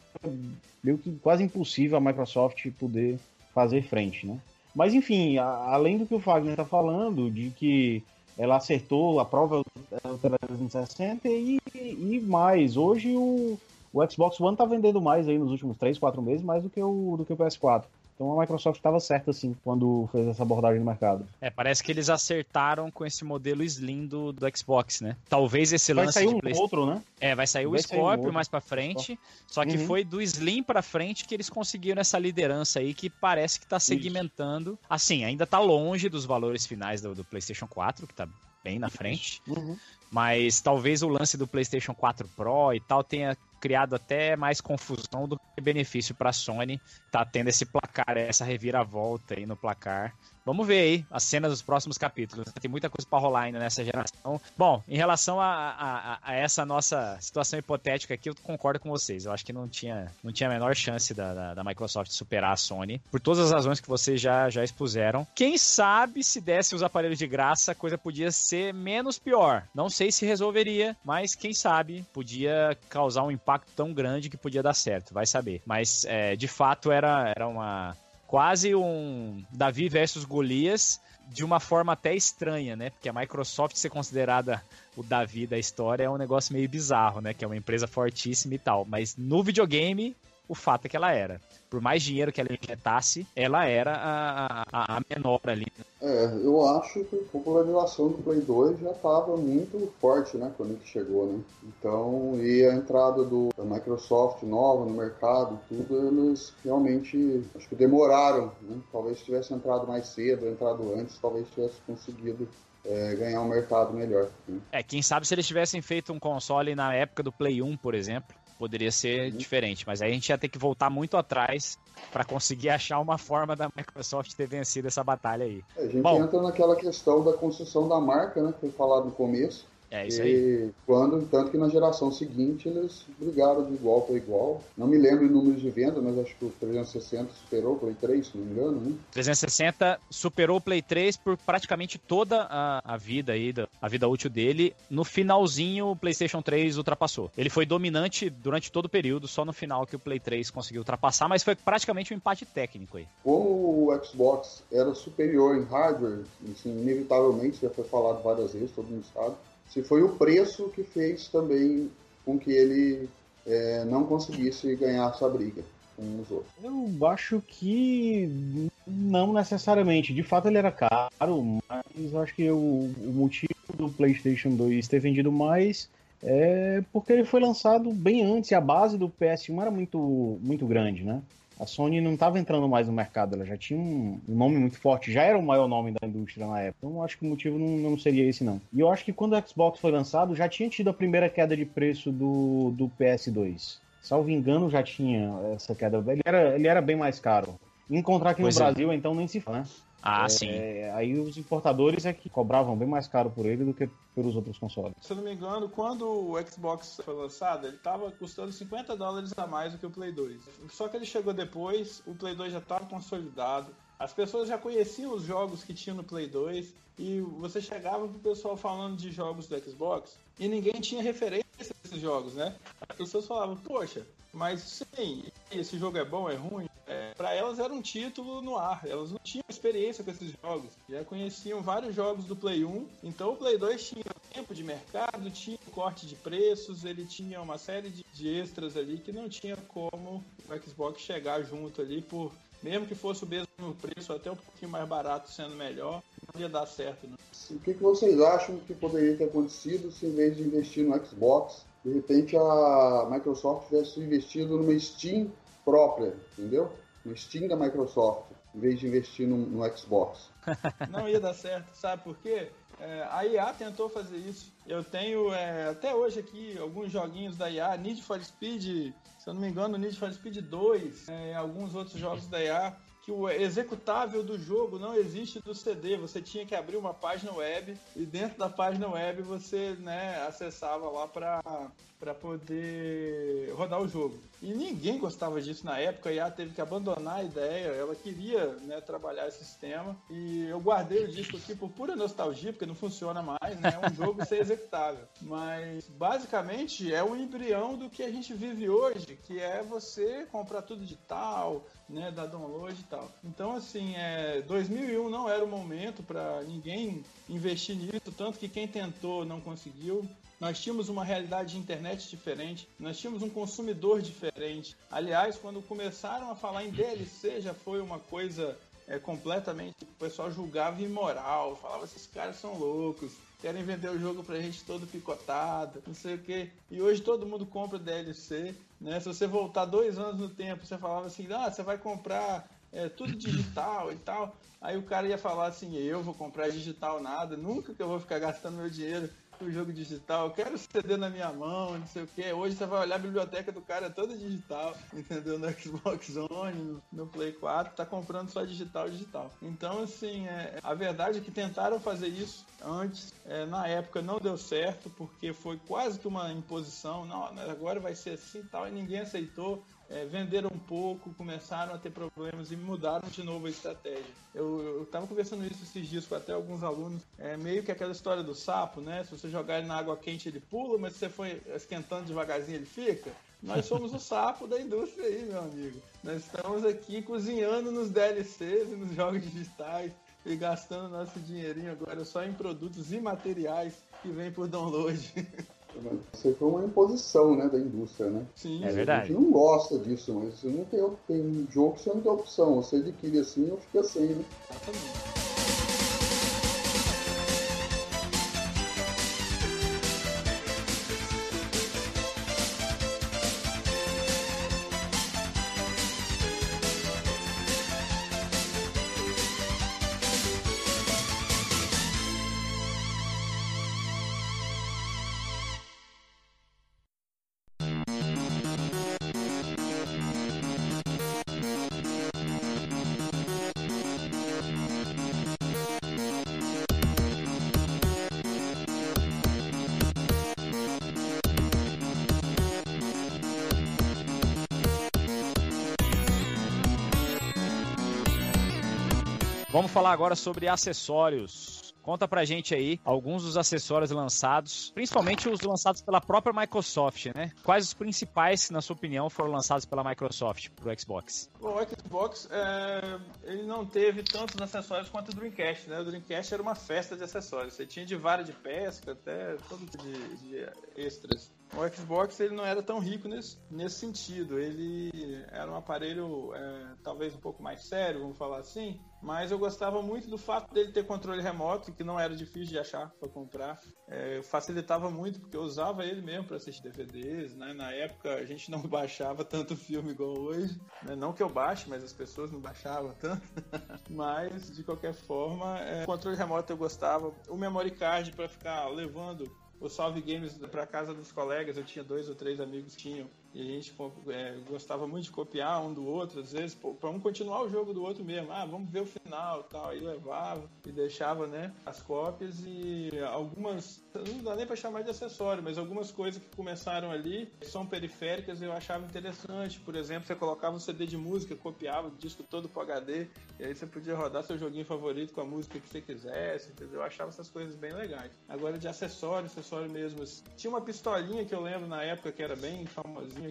meio que quase impossível a Microsoft poder fazer frente, né? Mas enfim, a, além do que o Fagner está falando, de que ela acertou a prova do 360 e, e mais. Hoje o, o Xbox One está vendendo mais aí nos últimos 3, 4 meses, mais do que o, do que o PS4. Então a Microsoft estava certa, assim, quando fez essa abordagem no mercado. É, parece que eles acertaram com esse modelo Slim do, do Xbox, né? Talvez esse vai lance sair de um Play... outro, né? É, vai sair Vai o sair um Scorpio outro. mais pra frente, só que Uhum. foi do Slim pra frente que eles conseguiram essa liderança aí que parece que tá segmentando. Assim, ainda tá longe dos valores finais do, do PlayStation 4, que tá bem na frente. Uhum. Mas talvez o lance do PlayStation 4 Pro e tal tenha criado até mais confusão do que benefício para a Sony. Tá tendo esse placar, essa reviravolta aí no placar. Vamos ver aí as cenas dos próximos capítulos. Tem muita coisa para rolar ainda nessa geração. Bom, em relação a, a- a essa nossa situação hipotética aqui, eu concordo com vocês. Eu acho que não tinha, não tinha a menor chance da, da, da Microsoft superar a Sony, por todas as razões que vocês já, já expuseram. Quem sabe se desse os aparelhos de graça, a coisa podia ser menos pior. Não sei se resolveria, mas quem sabe podia causar um impacto tão grande que podia dar certo. Vai saber. Mas, é, de fato, era, era uma quase um Davi versus Golias de uma forma até estranha, né? Porque a Microsoft ser considerada o Davi da história é um negócio meio bizarro, né? Que é uma empresa fortíssima e tal. Mas no videogame, o fato é que ela era. Por mais dinheiro que ela injetasse, ela era a, a, a menor ali. É, eu acho que a popularização do Play 2 já estava muito forte, né, quando ele chegou, né? Então, e a entrada do, da Microsoft nova no mercado, tudo, eles realmente, acho que demoraram, né? Talvez tivesse entrado mais cedo, entrado antes, talvez tivesse conseguido é, ganhar um mercado melhor. Né? É, quem sabe se eles tivessem feito um console na época do Play 1, por exemplo, poderia ser Uhum. diferente. Mas aí a gente ia ter que voltar muito atrás para conseguir achar uma forma da Microsoft ter vencido essa batalha aí. A gente Bom. entra naquela questão da construção da marca, né, que foi falado no começo. É isso aí. E quando, tanto que na geração seguinte eles brigaram de igual para igual. Não me lembro em números de venda, mas acho que o 360 superou o Play 3, se não me engano, né? 360 superou o Play 3 por praticamente toda a, a vida aí, da- a vida útil dele. No finalzinho, o PlayStation 3 ultrapassou. Ele foi dominante durante todo o período, só no final que o Play 3 conseguiu ultrapassar, mas foi praticamente um empate técnico aí. Como o Xbox era superior em hardware, assim, inevitavelmente, já foi falado várias vezes, todo mundo sabe, se foi o preço que fez também com que ele é, não conseguisse ganhar essa briga com os outros. Eu acho que não necessariamente. De fato, ele era caro, mas acho que o, o motivo do PlayStation 2 ter vendido mais é porque ele foi lançado bem antes e a base do PS1 era muito, muito grande, né? A Sony não estava entrando mais no mercado, ela já tinha um, nome muito forte, já era o maior nome da indústria na época. Então acho que o motivo não, não, seria esse, não. E eu acho que quando o Xbox foi lançado, já tinha tido a primeira queda de preço do, do PS2. Salvo engano, já tinha essa queda. Ele era, ele era bem mais caro. Encontrar aqui pois no é. Brasil, então nem se fala, né? Ah, é, sim. Aí os importadores é que cobravam bem mais caro por ele do que pelos outros consoles. Se eu não me engano, quando o Xbox foi lançado, ele estava custando 50 dólares a mais do que o Play 2. Só que ele chegou depois, o Play 2 já estava consolidado, as pessoas já conheciam os jogos que tinha no Play 2 e você chegava pro pessoal falando de jogos do Xbox e ninguém tinha referência a esses jogos, né? As pessoas falavam, poxa, mas sim, esse jogo é bom, é ruim? Para elas era um título no ar, elas não tinham experiência com esses jogos, já conheciam vários jogos do Play 1, então o Play 2 tinha tempo de mercado, tinha corte de preços, ele tinha uma série de, de extras ali que não tinha como o Xbox chegar junto ali por mesmo que fosse o mesmo preço, até um pouquinho mais barato, sendo melhor, não ia dar certo. Não. O que, que vocês acham que poderia ter acontecido se, em vez de investir no Xbox, de repente a Microsoft tivesse investido numa Steam própria, entendeu? No Steam da Microsoft, em vez de investir no, no Xbox. Não ia dar certo, sabe por quê? É, a IA tentou fazer isso. Eu tenho é, até hoje aqui alguns joguinhos da IA, Need for Speed, se eu não me engano, Need for Speed 2, é, alguns outros jogos da IA, que o executável do jogo não existe do CD. Você tinha que abrir uma página web e dentro da página web você né, acessava lá para para poder rodar o jogo. E ninguém gostava disso na época, a IA teve que abandonar a ideia, ela queria né, trabalhar esse sistema. E eu guardei o disco aqui por pura nostalgia, porque não funciona mais, né? É um jogo sem executável. Mas basicamente é o embrião do que a gente vive hoje, que é você comprar tudo digital, né, dar download e tal. Então, assim, é, 2001 não era o momento para ninguém investir nisso, tanto que quem tentou não conseguiu nós tínhamos uma realidade de internet diferente, nós tínhamos um consumidor diferente. Aliás, quando começaram a falar em DLC, já foi uma coisa é, completamente. O pessoal julgava imoral, falava: esses caras são loucos, querem vender o jogo pra gente todo picotado, não sei o que. E hoje todo mundo compra DLC, né? Se você voltar dois anos no tempo, você falava assim: ah, você vai comprar é, tudo digital e tal. Aí o cara ia falar assim: eu vou comprar digital nada, nunca que eu vou ficar gastando meu dinheiro o jogo digital, eu quero CD na minha mão, não sei o que. Hoje você vai olhar a biblioteca do cara é toda digital, entendeu? No Xbox One, no Play 4, tá comprando só digital, digital. Então, assim, é, a verdade é que tentaram fazer isso antes, é, na época não deu certo, porque foi quase que uma imposição, não, agora vai ser assim e tal, e ninguém aceitou é, venderam um pouco, começaram a ter problemas e mudaram de novo a estratégia. Eu estava conversando isso esses dias com até alguns alunos, é meio que aquela história do sapo, né? Se você jogar ele na água quente ele pula, mas se você for esquentando devagarzinho ele fica. Nós somos o sapo da indústria aí, meu amigo. Nós estamos aqui cozinhando nos DLCs e nos jogos digitais e gastando nosso dinheirinho agora só em produtos imateriais que vêm por download. Isso foi uma imposição né, da indústria, né? Sim, é verdade. A gente não gosta disso, mas você não tem, tem jogo que você não tem opção. Você adquire assim ou fica sem, né? Exatamente. Falar agora sobre acessórios. Conta pra gente aí alguns dos acessórios lançados, principalmente os lançados pela própria Microsoft, né? Quais os principais, na sua opinião, foram lançados pela Microsoft pro Xbox? O Xbox, é, ele não teve tantos acessórios quanto o Dreamcast, né? O Dreamcast era uma festa de acessórios. Você tinha de vara de pesca até todo tipo de, de extras. O Xbox ele não era tão rico nesse, nesse sentido. Ele era um aparelho é, talvez um pouco mais sério, vamos falar assim, mas eu gostava muito do fato dele ter controle remoto, que não era difícil de achar para comprar. É, facilitava muito, porque eu usava ele mesmo para assistir DVDs. Né? Na época a gente não baixava tanto filme igual hoje. Né? Não que eu baixe, mas as pessoas não baixavam tanto. mas, de qualquer forma, é, o controle remoto eu gostava. O memory card para ficar levando o Salve Games para casa dos colegas, eu tinha dois ou três amigos que tinham e a gente é, gostava muito de copiar um do outro, às vezes, para continuar o jogo do outro mesmo. Ah, vamos ver o final tal. Aí levava e deixava, né, as cópias e algumas, não dá nem para chamar de acessório, mas algumas coisas que começaram ali são periféricas eu achava interessante. Por exemplo, você colocava um CD de música, copiava o disco todo pro HD, e aí você podia rodar seu joguinho favorito com a música que você quisesse, entendeu? Eu achava essas coisas bem legais. Agora de acessório, acessório mesmo. Assim. Tinha uma pistolinha que eu lembro na época que era bem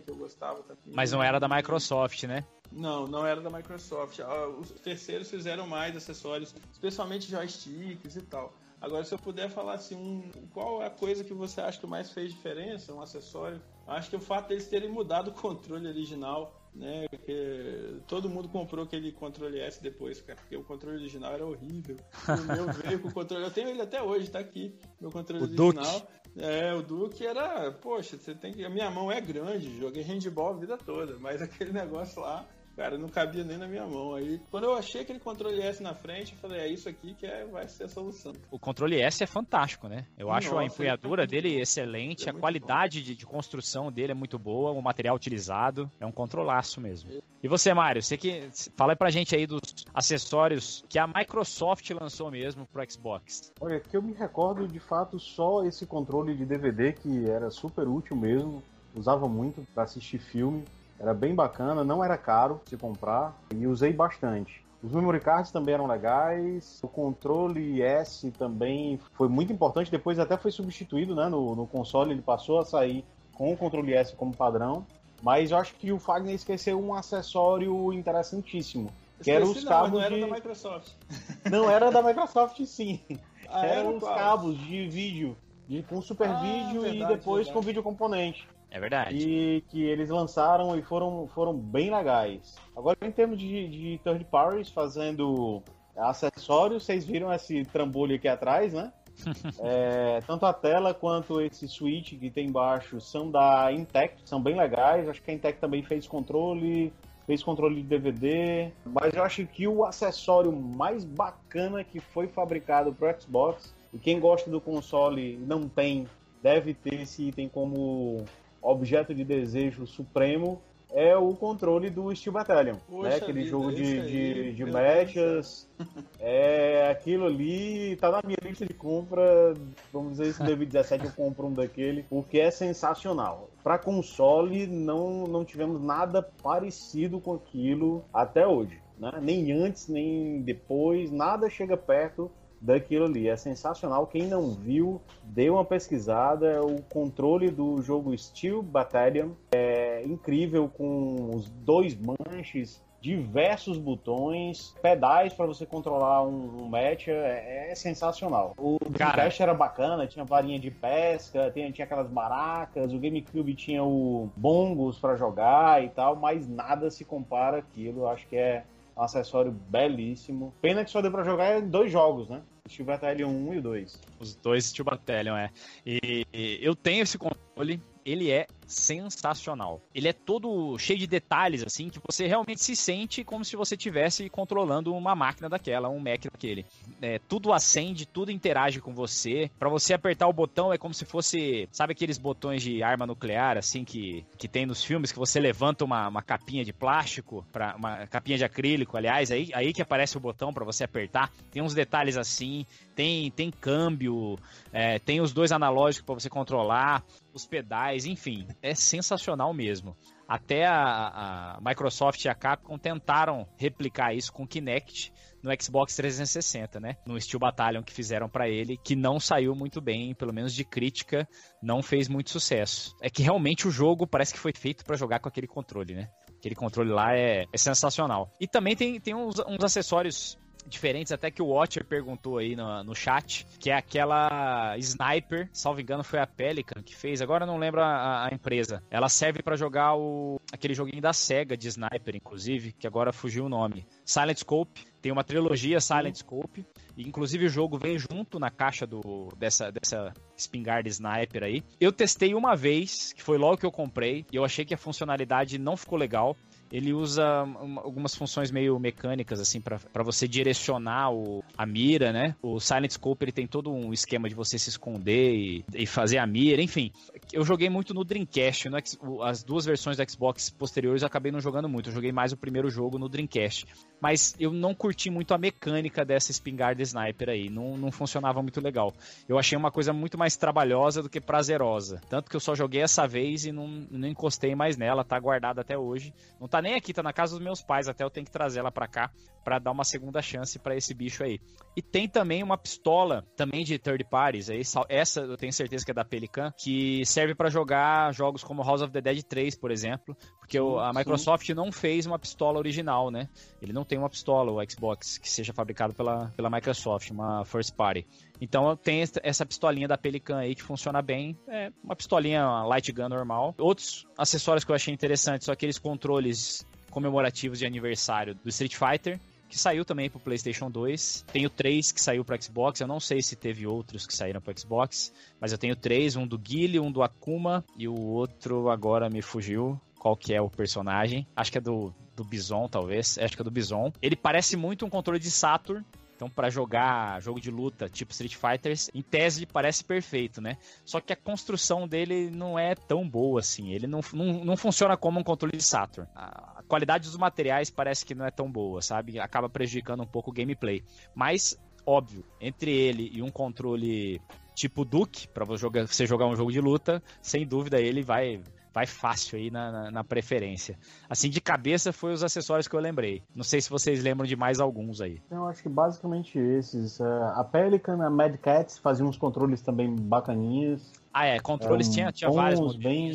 que eu gostava também. Mas não era da Microsoft, né? Não, não era da Microsoft. Ah, os terceiros fizeram mais acessórios, especialmente joysticks e tal. Agora, se eu puder falar assim, um, qual é a coisa que você acha que mais fez diferença, um acessório? Acho que o fato deles terem mudado o controle original né? Porque todo mundo comprou aquele controle S depois, cara, porque o controle original era horrível. O meu veio com o controle, eu tenho ele até hoje, tá aqui, meu controle o original. Duke. É, o Duke era, poxa, você tem que. A minha mão é grande, joguei handball a vida toda, mas aquele negócio lá Cara, não cabia nem na minha mão. Aí, quando eu achei aquele controle S na frente, eu falei, é isso aqui que é, vai ser a solução. O controle S é fantástico, né? Eu Nossa, acho a empunhadura é dele excelente, é a qualidade de, de, construção dele é muito boa, o material utilizado é um controlaço mesmo. E você, Mário, você que fala pra gente aí dos acessórios que a Microsoft lançou mesmo pro Xbox. Olha, que eu me recordo de fato só esse controle de DVD que era super útil mesmo, usava muito para assistir filme. Era bem bacana, não era caro se comprar e usei bastante. Os memory cards também eram legais. O controle S também foi muito importante. Depois até foi substituído né, no, no console. Ele passou a sair com o controle S como padrão. Mas eu acho que o Fagner esqueceu um acessório interessantíssimo. Que era os cabos não, não era de... da Microsoft. Não era da Microsoft, sim. Ah, eram os cabos de vídeo. De, com super ah, vídeo verdade, e depois verdade. com vídeo componente. É verdade. E que eles lançaram e foram, foram bem legais. Agora, em termos de, de third parties, fazendo acessórios, vocês viram esse trambolho aqui atrás, né? é, tanto a tela quanto esse switch que tem embaixo são da Intec, são bem legais. Acho que a Intec também fez controle, fez controle de DVD. Mas eu acho que o acessório mais bacana que foi fabricado para Xbox, e quem gosta do console não tem, deve ter esse item como objeto de desejo supremo é o controle do Steel Battalion, Poxa né? Aquele vida, jogo de, aí, de, de matches. É, aquilo ali tá na minha lista de compra. Vamos dizer, se em 2017 eu compro um daquele, porque é sensacional. Para console, não, não tivemos nada parecido com aquilo até hoje. Né? Nem antes, nem depois, nada chega perto daquilo ali. É sensacional. Quem não viu, dê uma pesquisada. O controle do jogo Steel Battalion é incrível com os dois manches, diversos botões, pedais para você controlar um, um match. É, é sensacional. O Dreamcast era bacana, tinha varinha de pesca, tinha, tinha aquelas maracas, o GameCube tinha o bongos para jogar e tal, mas nada se compara àquilo. Acho que é um acessório belíssimo. Pena que só deu pra jogar em dois jogos, né? Steel Battalion 1 e 2. Os dois Steel Battalion, é. E, e eu tenho esse controle, ele é sensacional. Ele é todo cheio de detalhes, assim, que você realmente se sente como se você estivesse controlando uma máquina daquela, um Mac daquele. É, tudo acende, tudo interage com você. Para você apertar o botão é como se fosse, sabe aqueles botões de arma nuclear, assim, que, que tem nos filmes, que você levanta uma, uma capinha de plástico, pra, uma capinha de acrílico, aliás, aí, aí que aparece o botão para você apertar. Tem uns detalhes assim, tem, tem câmbio, é, tem os dois analógicos para você controlar, os pedais, enfim, é sensacional mesmo. Até a, a, Microsoft e a Capcom tentaram replicar isso com Kinect no Xbox 360, né? No Steel Battalion que fizeram para ele, que não saiu muito bem, pelo menos de crítica, não fez muito sucesso. É que realmente o jogo parece que foi feito para jogar com aquele controle, né? Aquele controle lá é, é sensacional. E também tem, tem uns, uns acessórios diferentes, até que o Watcher perguntou aí no, no chat, que é aquela Sniper, salvo engano foi a Pelican que fez, agora não lembro a, a empresa. Ela serve para jogar o aquele joguinho da SEGA de Sniper, inclusive, que agora fugiu o nome. Silent Scope, tem uma trilogia Silent Scope, e inclusive o jogo vem junto na caixa do, dessa, dessa espingarda sniper aí. Eu testei uma vez, que foi logo que eu comprei, e eu achei que a funcionalidade não ficou legal ele usa uma, algumas funções meio mecânicas, assim, para você direcionar o, a mira, né? O Silent Scope, ele tem todo um esquema de você se esconder e, e fazer a mira, enfim. Eu joguei muito no Dreamcast, no, as duas versões do Xbox posteriores eu acabei não jogando muito, eu joguei mais o primeiro jogo no Dreamcast. Mas eu não curti muito a mecânica dessa espingarda sniper aí, não, não funcionava muito legal. Eu achei uma coisa muito mais trabalhosa do que prazerosa. Tanto que eu só joguei essa vez e não, não encostei mais nela, tá guardada até hoje. Não tá nem aqui, tá na casa dos meus pais, até eu tenho que trazer ela para cá para dar uma segunda chance para esse bicho aí. E tem também uma pistola, também de third parties, aí, essa eu tenho certeza que é da Pelican, que serve para jogar jogos como House of the Dead 3, por exemplo, porque sim, a Microsoft sim. não fez uma pistola original, né? Ele não tem uma pistola, o Xbox, que seja fabricado pela, pela Microsoft, uma first party. Então tem essa pistolinha da Pelican aí que funciona bem. É uma pistolinha uma light gun normal. Outros acessórios que eu achei interessantes são aqueles controles comemorativos de aniversário do Street Fighter que saiu também pro PlayStation 2. Tenho três que saiu pro Xbox. Eu não sei se teve outros que saíram pro Xbox, mas eu tenho três: um do Guile, um do Akuma e o outro agora me fugiu. Qual que é o personagem? Acho que é do, do Bison, talvez. Acho que é do Bison. Ele parece muito um controle de Saturn, então, para jogar jogo de luta tipo Street Fighters, em tese parece perfeito, né? Só que a construção dele não é tão boa assim. Ele não, não, não funciona como um controle de Saturn. A qualidade dos materiais parece que não é tão boa, sabe? Acaba prejudicando um pouco o gameplay. Mas, óbvio, entre ele e um controle tipo Duke, para você jogar um jogo de luta, sem dúvida ele vai vai fácil aí na, na, na, preferência. Assim, de cabeça foi os acessórios que eu lembrei. Não sei se vocês lembram de mais alguns aí. Eu acho que basicamente esses. É, a Pelican, a Mad Cats faziam uns controles também bacaninhas. Ah, é, controles tinha, tinha vários bem,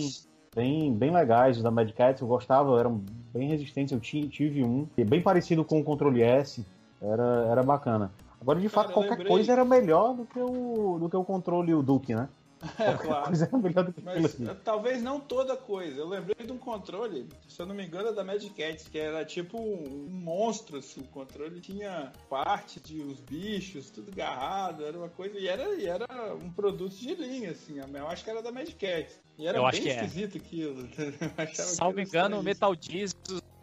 bem, bem legais da Mad Cats, eu gostava, eram bem resistentes, eu tive um, bem parecido com o controle S, era, era bacana. Agora, de fato, Cara, qualquer lembrei... coisa era melhor do que o, do que o controle e o Duke, né? É, claro. Coisa é melhor do que Mas, talvez não toda coisa. Eu lembrei de um controle, se eu não me engano, é da Mad Cat, que era tipo um monstro, assim. O controle tinha parte de uns bichos, tudo agarrado, era uma coisa. E era, e era um produto de linha, assim. Eu acho que era da Mad Cat. E era eu bem é. esquisito é. aquilo. Salvo engano, o Metal Gear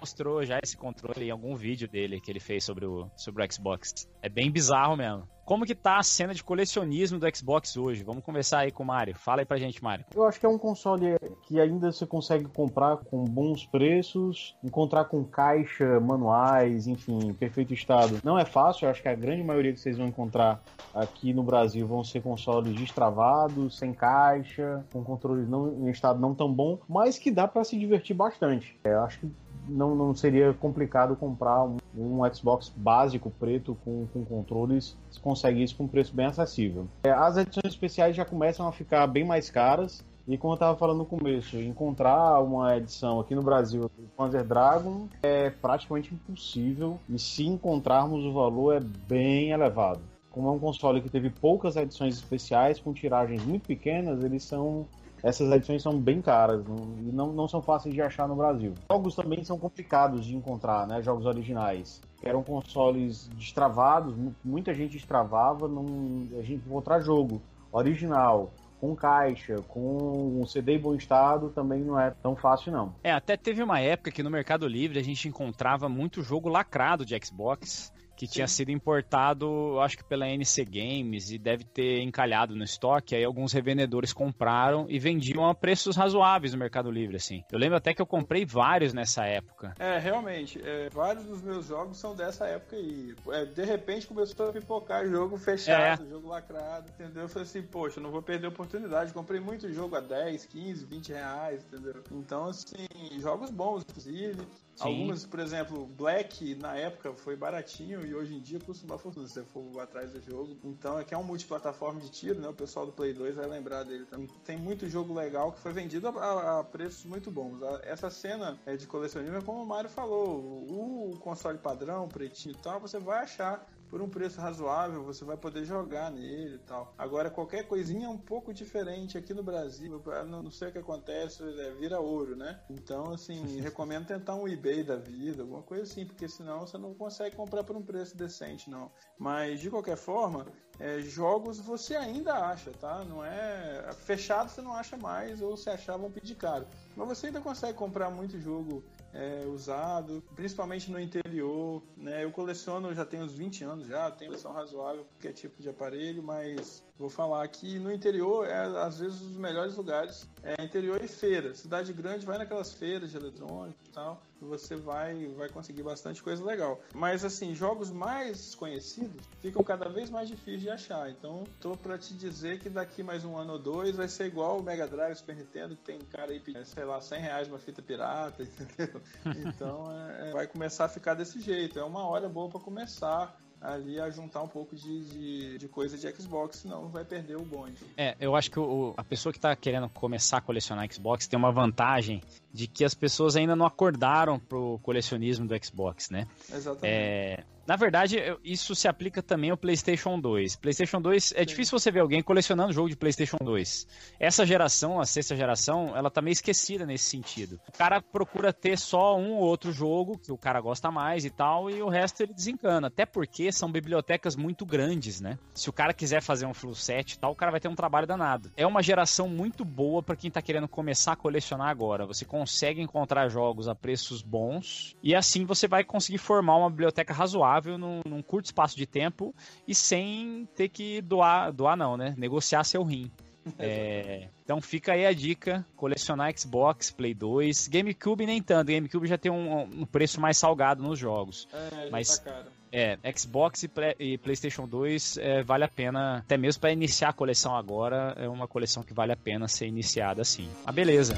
mostrou já esse controle em algum vídeo dele que ele fez sobre o, sobre o Xbox. É bem bizarro mesmo. Como que tá a cena de colecionismo do Xbox hoje? Vamos conversar aí com o Mário. Fala aí pra gente, Mário. Eu acho que é um console que ainda você consegue comprar com bons preços, encontrar com caixa, manuais, enfim, perfeito estado. Não é fácil, eu acho que a grande maioria que vocês vão encontrar aqui no Brasil vão ser consoles destravados, sem caixa, com controles não, em estado não tão bom, mas que dá para se divertir bastante. É, eu acho que não, não seria complicado comprar um, um Xbox básico preto com, com controles, se consegue isso com um preço bem acessível. É, as edições especiais já começam a ficar bem mais caras, e como eu estava falando no começo, encontrar uma edição aqui no Brasil do Panzer Dragon é praticamente impossível, e se encontrarmos o valor é bem elevado. Como é um console que teve poucas edições especiais, com tiragens muito pequenas, eles são essas edições são bem caras não, e não, não são fáceis de achar no Brasil. Jogos também são complicados de encontrar, né? Jogos originais. Eram consoles destravados, muita gente destravava, não, a gente encontrar jogo original com caixa, com um CD em bom estado, também não é tão fácil, não. É, até teve uma época que no Mercado Livre a gente encontrava muito jogo lacrado de Xbox que Sim. tinha sido importado, acho que pela NC Games e deve ter encalhado no estoque. Aí alguns revendedores compraram e vendiam a preços razoáveis no Mercado Livre, assim. Eu lembro até que eu comprei vários nessa época. É, realmente, é, vários dos meus jogos são dessa época aí. É, de repente começou a pipocar jogo fechado, é. jogo lacrado, entendeu? Eu falei assim, poxa, não vou perder a oportunidade. Comprei muito jogo a 10, 15, 20 reais, entendeu? Então, assim, jogos bons, inclusive. Sim. Algumas, por exemplo, Black na época foi baratinho e hoje em dia custa uma fortuna se você for atrás do jogo. Então, aqui é um multiplataforma de tiro, né? O pessoal do Play 2 vai lembrar dele também. Tem muito jogo legal que foi vendido a, a preços muito bons. Essa cena é de colecionismo é como o Mário falou, o console padrão, pretinho e tal, você vai achar por um preço razoável, você vai poder jogar nele e tal. Agora, qualquer coisinha é um pouco diferente aqui no Brasil, não sei o que acontece, é, vira ouro, né? Então, assim, recomendo tentar um eBay da vida, alguma coisa assim, porque senão você não consegue comprar por um preço decente, não. Mas, de qualquer forma, é, jogos você ainda acha, tá? Não é. Fechado você não acha mais, ou se achar vão pedir caro. Mas você ainda consegue comprar muito jogo é, usado, principalmente no interior. Né? Eu coleciono, já tenho uns 20 anos já, tenho coleção razoável qualquer tipo de aparelho, mas vou falar que no interior é às vezes os melhores lugares é interior e feira. Cidade grande vai naquelas feiras de eletrônico e tal, você vai vai conseguir bastante coisa legal. Mas assim, jogos mais conhecidos ficam cada vez mais difíceis de achar. Então, tô para te dizer que daqui mais um ano ou dois vai ser igual o Mega Drive, Super Nintendo, que tem cara aí, sei lá, 100 reais uma fita pirata, entendeu? Então, é, vai começar a ficar desse jeito. É uma hora boa para começar ali a juntar um pouco de, de, de, coisa de Xbox, senão vai perder o bonde. É, eu acho que o, a pessoa que está querendo começar a colecionar Xbox tem uma vantagem de que as pessoas ainda não acordaram pro colecionismo do Xbox, né? Exatamente. É, na verdade, isso se aplica também ao PlayStation 2. PlayStation 2 é Sim. difícil você ver alguém colecionando jogo de PlayStation 2. Essa geração, a sexta geração, ela tá meio esquecida nesse sentido. O cara procura ter só um ou outro jogo que o cara gosta mais e tal, e o resto ele desencana. Até porque são bibliotecas muito grandes, né? Se o cara quiser fazer um full set e tal, o cara vai ter um trabalho danado. É uma geração muito boa para quem tá querendo começar a colecionar agora. Você consegue encontrar jogos a preços bons e assim você vai conseguir formar uma biblioteca razoável num, num, curto espaço de tempo e sem ter que doar, doar não, né? Negociar seu rim. É, então fica aí a dica: colecionar Xbox, Play 2, GameCube nem tanto. GameCube já tem um, um preço mais salgado nos jogos. É, mas tá é, Xbox e, Play, e PlayStation 2 é, vale a pena, até mesmo para iniciar a coleção agora, é uma coleção que vale a pena ser iniciada assim. Ah, beleza.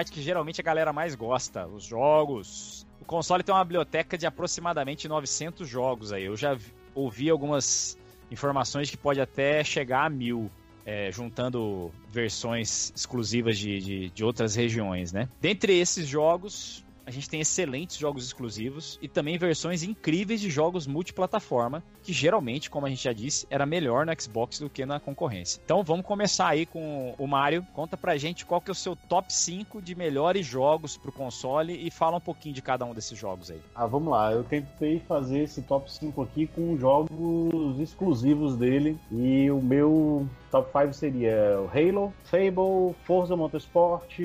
Parte que geralmente a galera mais gosta, os jogos. O console tem uma biblioteca de aproximadamente 900 jogos aí. Eu já ouvi algumas informações que pode até chegar a mil. É, juntando versões exclusivas de, de, de outras regiões, né? Dentre esses jogos, a gente tem excelentes jogos exclusivos e também versões incríveis de jogos multiplataforma, que geralmente, como a gente já disse, era melhor no Xbox do que na concorrência. Então vamos começar aí com o Mario. Conta pra gente qual que é o seu top 5 de melhores jogos pro console e fala um pouquinho de cada um desses jogos aí. Ah, vamos lá. Eu tentei fazer esse top 5 aqui com jogos exclusivos dele e o meu top 5 seria Halo, Fable, Forza Motorsport,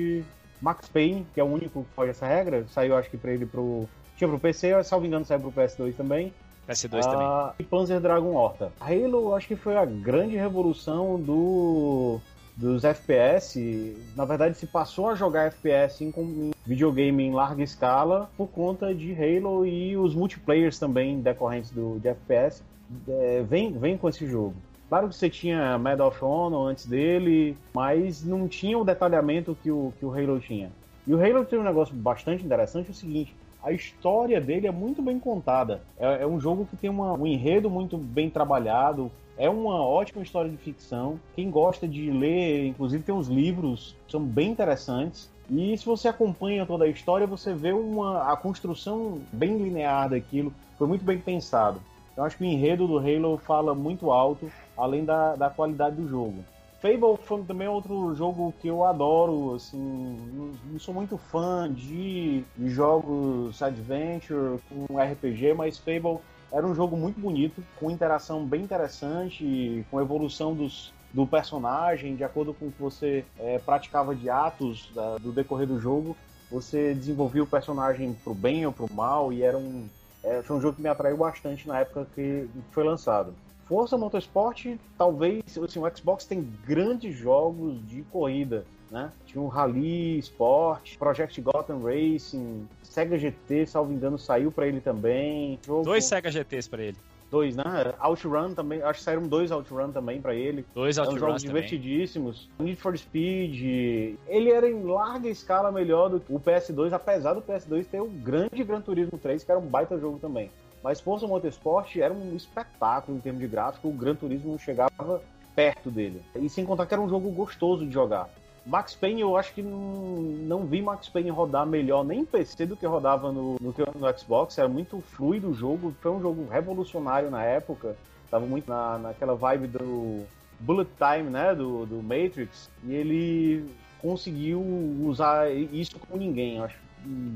Max Payne, que é o único que foge essa regra, saiu acho que pra ele pro. Tinha pro PC, salvo engano, saiu pro PS2 também. PS2 ah, também. E Panzer Dragon Horta. Halo, acho que foi a grande revolução do dos FPS, na verdade se passou a jogar FPS em, em, videogame em larga escala por conta de Halo e os multiplayers também decorrentes do, de FPS é, vem, vem com esse jogo. Claro que você tinha Medal of Honor antes dele, mas não tinha o detalhamento que o, que o Halo tinha. E o Halo tem um negócio bastante interessante, é o seguinte, a história dele é muito bem contada. É, é um jogo que tem uma, um enredo muito bem trabalhado, é uma ótima história de ficção. Quem gosta de ler, inclusive tem uns livros, são bem interessantes. E se você acompanha toda a história, você vê uma, a construção bem linear daquilo, foi muito bem pensado. Eu acho que o enredo do Halo fala muito alto além da, da qualidade do jogo. Fable foi também outro jogo que eu adoro, assim, não, sou muito fã de, de, jogos adventure com RPG, mas Fable era um jogo muito bonito, com interação bem interessante, com evolução dos, do personagem, de acordo com o que você é, praticava de atos da, do decorrer do jogo, você desenvolvia o personagem pro bem ou pro mal, e era um, é, foi um jogo que me atraiu bastante na época que foi lançado. Força Motorsport, talvez, assim, o Xbox tem grandes jogos de corrida, né? Tinha o Rally Sport, Project Gotham Racing, Sega GT, salvo engano, saiu para ele também. Jogo... Dois Sega GTs para ele. Dois, né? Outrun também, acho que saíram dois Outrun também para ele. Dois Outrun jogos também. divertidíssimos. Need for Speed, ele era em larga escala melhor do que o PS2, apesar do PS2 ter o grande Gran Turismo 3, que era um baita jogo também. Mas Forza Motorsport era um espetáculo em termos de gráfico, o Gran Turismo chegava perto dele. E sem contar que era um jogo gostoso de jogar. Max Payne, eu acho que não, não vi Max Payne rodar melhor nem em PC do que rodava no, no, no, Xbox. Era muito fluido o jogo, foi um jogo revolucionário na época. Tava muito na, naquela vibe do Bullet Time, né, do, do Matrix. E ele conseguiu usar isso como ninguém. Eu acho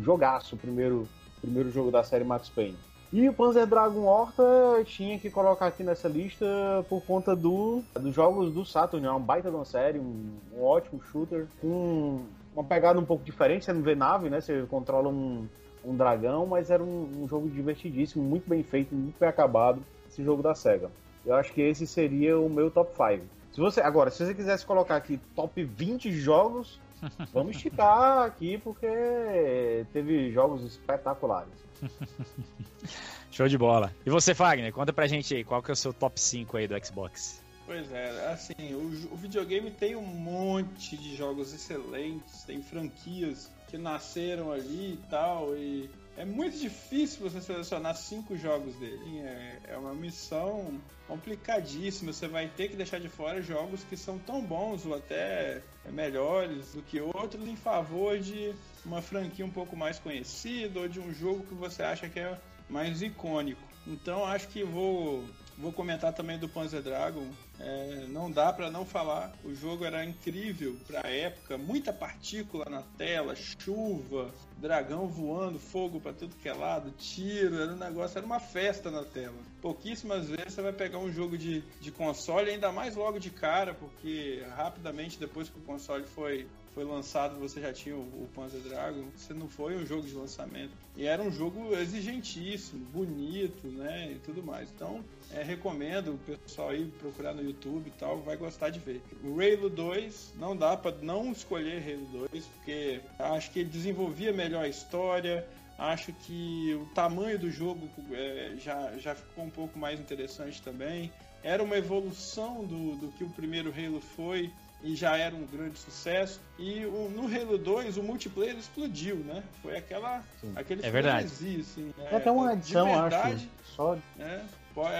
jogaço o primeiro, primeiro jogo da série Max Payne. E o Panzer Dragon Horta tinha que colocar aqui nessa lista por conta do, dos jogos do Saturn. É uma baita de uma série, um, um ótimo shooter, com uma pegada um pouco diferente. Você não vê nave, né? Você controla um, um dragão, mas era um, um, jogo divertidíssimo, muito bem feito, muito bem acabado. Esse jogo da SEGA. Eu acho que esse seria o meu top 5. Se você, agora, se você quisesse colocar aqui top 20 jogos, vamos esticar aqui porque teve jogos espetaculares. Show de bola. E você, Fagner, conta pra gente aí, qual que é o seu top 5 aí do Xbox? Pois é, assim, o, o videogame tem um monte de jogos excelentes, tem franquias que nasceram ali e tal, e é muito difícil você selecionar cinco jogos dele. É, é, uma missão complicadíssima. Você vai ter que deixar de fora jogos que são tão bons ou até melhores do que outros em favor de uma franquia um pouco mais conhecida ou de um jogo que você acha que é mais icônico. Então acho que vou Vou comentar também do Panzer Dragon. É, não dá para não falar. O jogo era incrível para a época, muita partícula na tela, chuva, dragão voando, fogo para tudo que é lado, tiro, era um negócio, era uma festa na tela. Pouquíssimas vezes você vai pegar um jogo de, de console, ainda mais logo de cara, porque rapidamente depois que o console foi foi lançado, você já tinha o, o Panzer Dragon, você não foi um jogo de lançamento. E era um jogo exigentíssimo, bonito, né, e tudo mais. Então, é, recomendo o pessoal aí procurar no YouTube e tal, vai gostar de ver. O Halo 2, não dá para não escolher Halo 2, porque acho que ele desenvolvia melhor a história, acho que o tamanho do jogo é, já, já ficou um pouco mais interessante também. Era uma evolução do, do que o primeiro Halo foi e já era um grande sucesso. E o, no Halo 2 o multiplayer explodiu, né? Foi aquela Sim. aquele é verdade. assim. É, até uma edição, verdade, acho. Só... É,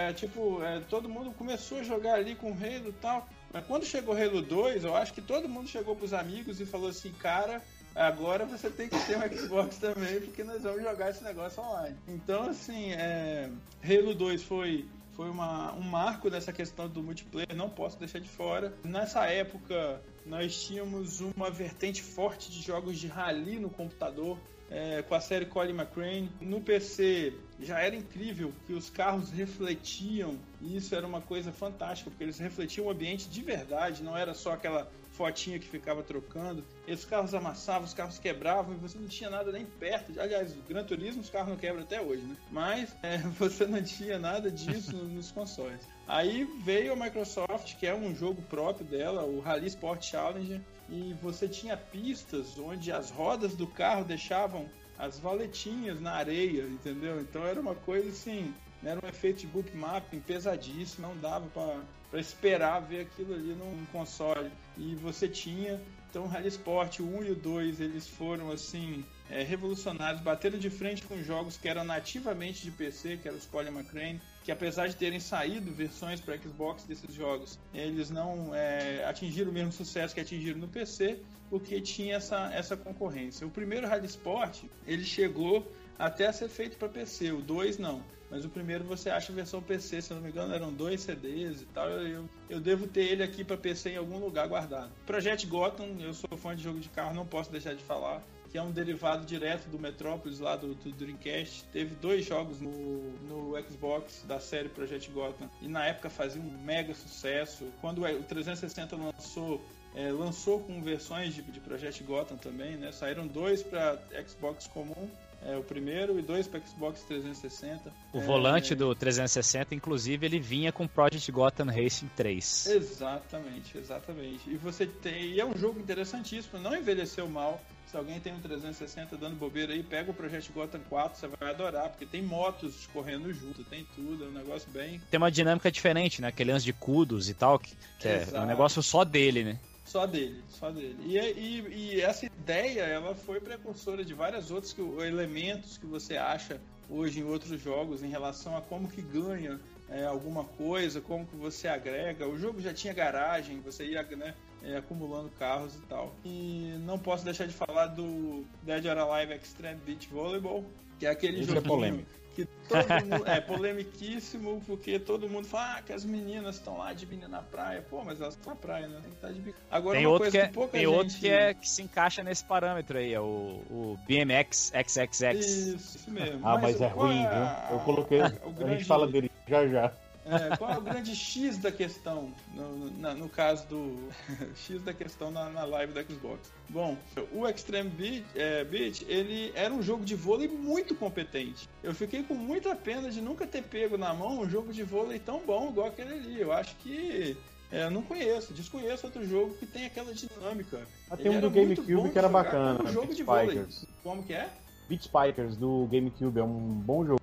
é tipo, é, todo mundo começou a jogar ali com Halo e tal. Mas quando chegou Halo 2, eu acho que todo mundo chegou pros amigos e falou assim, cara, agora você tem que ter um Xbox também, porque nós vamos jogar esse negócio online. Então, assim, é, Halo 2 foi foi uma, um marco dessa questão do multiplayer, não posso deixar de fora. Nessa época, nós tínhamos uma vertente forte de jogos de rally no computador, é, com a série Colin McRae. No PC já era incrível que os carros refletiam, e isso era uma coisa fantástica, porque eles refletiam o ambiente de verdade, não era só aquela fotinha que ficava trocando. Esses carros amassavam, os carros quebravam e você não tinha nada nem perto. Aliás, o Gran Turismo os carros não quebram até hoje, né? Mas é, você não tinha nada disso nos consoles. Aí veio a Microsoft, que é um jogo próprio dela, o Rally Sport Challenger, e você tinha pistas onde as rodas do carro deixavam as valetinhas na areia, entendeu? Então era uma coisa assim, era um efeito de bookmapping pesadíssimo, não dava para esperar ver aquilo ali num console. E você tinha, então o Rally Sport, o 1 e o 2, eles foram assim, é, revolucionários, bateram de frente com jogos que eram nativamente de PC, que era o Colin McRae, que apesar de terem saído versões para Xbox desses jogos, eles não é, atingiram o mesmo sucesso que atingiram no PC, porque tinha essa, essa concorrência. O primeiro Rally Sport, ele chegou até a ser feito para PC, o 2 não. Mas o primeiro você acha a versão PC, se não me engano, eram dois CDs e tal. Eu, eu devo ter ele aqui para PC em algum lugar guardado. Project Gotham, eu sou fã de jogo de carro, não posso deixar de falar que é um derivado direto do Metropolis lá do, do, Dreamcast. Teve dois jogos no, no Xbox da série Project Gotham e na época fazia um mega sucesso. Quando o 360 lançou, é, lançou com versões de, de Project Gotham também, né? Saíram dois para Xbox comum é, o primeiro, e dois para Xbox 360. O é... volante do 360, inclusive, ele vinha com Project Gotham Racing 3. Exatamente, exatamente. E você tem. E é um jogo interessantíssimo, não envelheceu mal. Se alguém tem um 360 dando bobeira aí, pega o Project Gotham 4, você vai adorar, porque tem motos correndo junto, tem tudo, é um negócio bem. Tem uma dinâmica diferente, né? Aquele lance de cudos e tal, que, que é um negócio só dele, né? Só dele, só dele. E, e, e, essa ideia, ela foi precursora de várias outras que, elementos que você acha hoje em outros jogos em relação a como que ganha é, alguma coisa, como que você agrega. O jogo já tinha garagem, você ia né, é, acumulando carros e tal. E não posso deixar de falar do Dead or Alive Extreme Beach Volleyball, que é aquele Isso é joguinho é que todo mundo, é polemiquíssimo, porque todo mundo fala ah, que as meninas estão lá de menina na praia. Pô, mas elas estão na praia, né? Tem que estar de bico. Agora, tem uma outro coisa que, é, que pouca tem gente... outro que, é, que se encaixa nesse parâmetro aí, é o, o BMX XXX. Isso, isso mesmo. Ah, mas, mas é ruim, viu? Eu coloquei. A gente fala dele já já. É, qual é o grande X da questão, no, no, no caso do X da questão na, na, live da Xbox? Bom, o Extreme Beat, é, Beat, ele era um jogo de vôlei muito competente. Eu fiquei com muita pena de nunca ter pego na mão um jogo de vôlei tão bom igual aquele ali. Eu acho que é, não conheço, desconheço outro jogo que tem aquela dinâmica. Ah, tem um do GameCube que era bacana. Um jogo de vôlei. Como que é? Beat Spikers do GameCube é um bom jogo.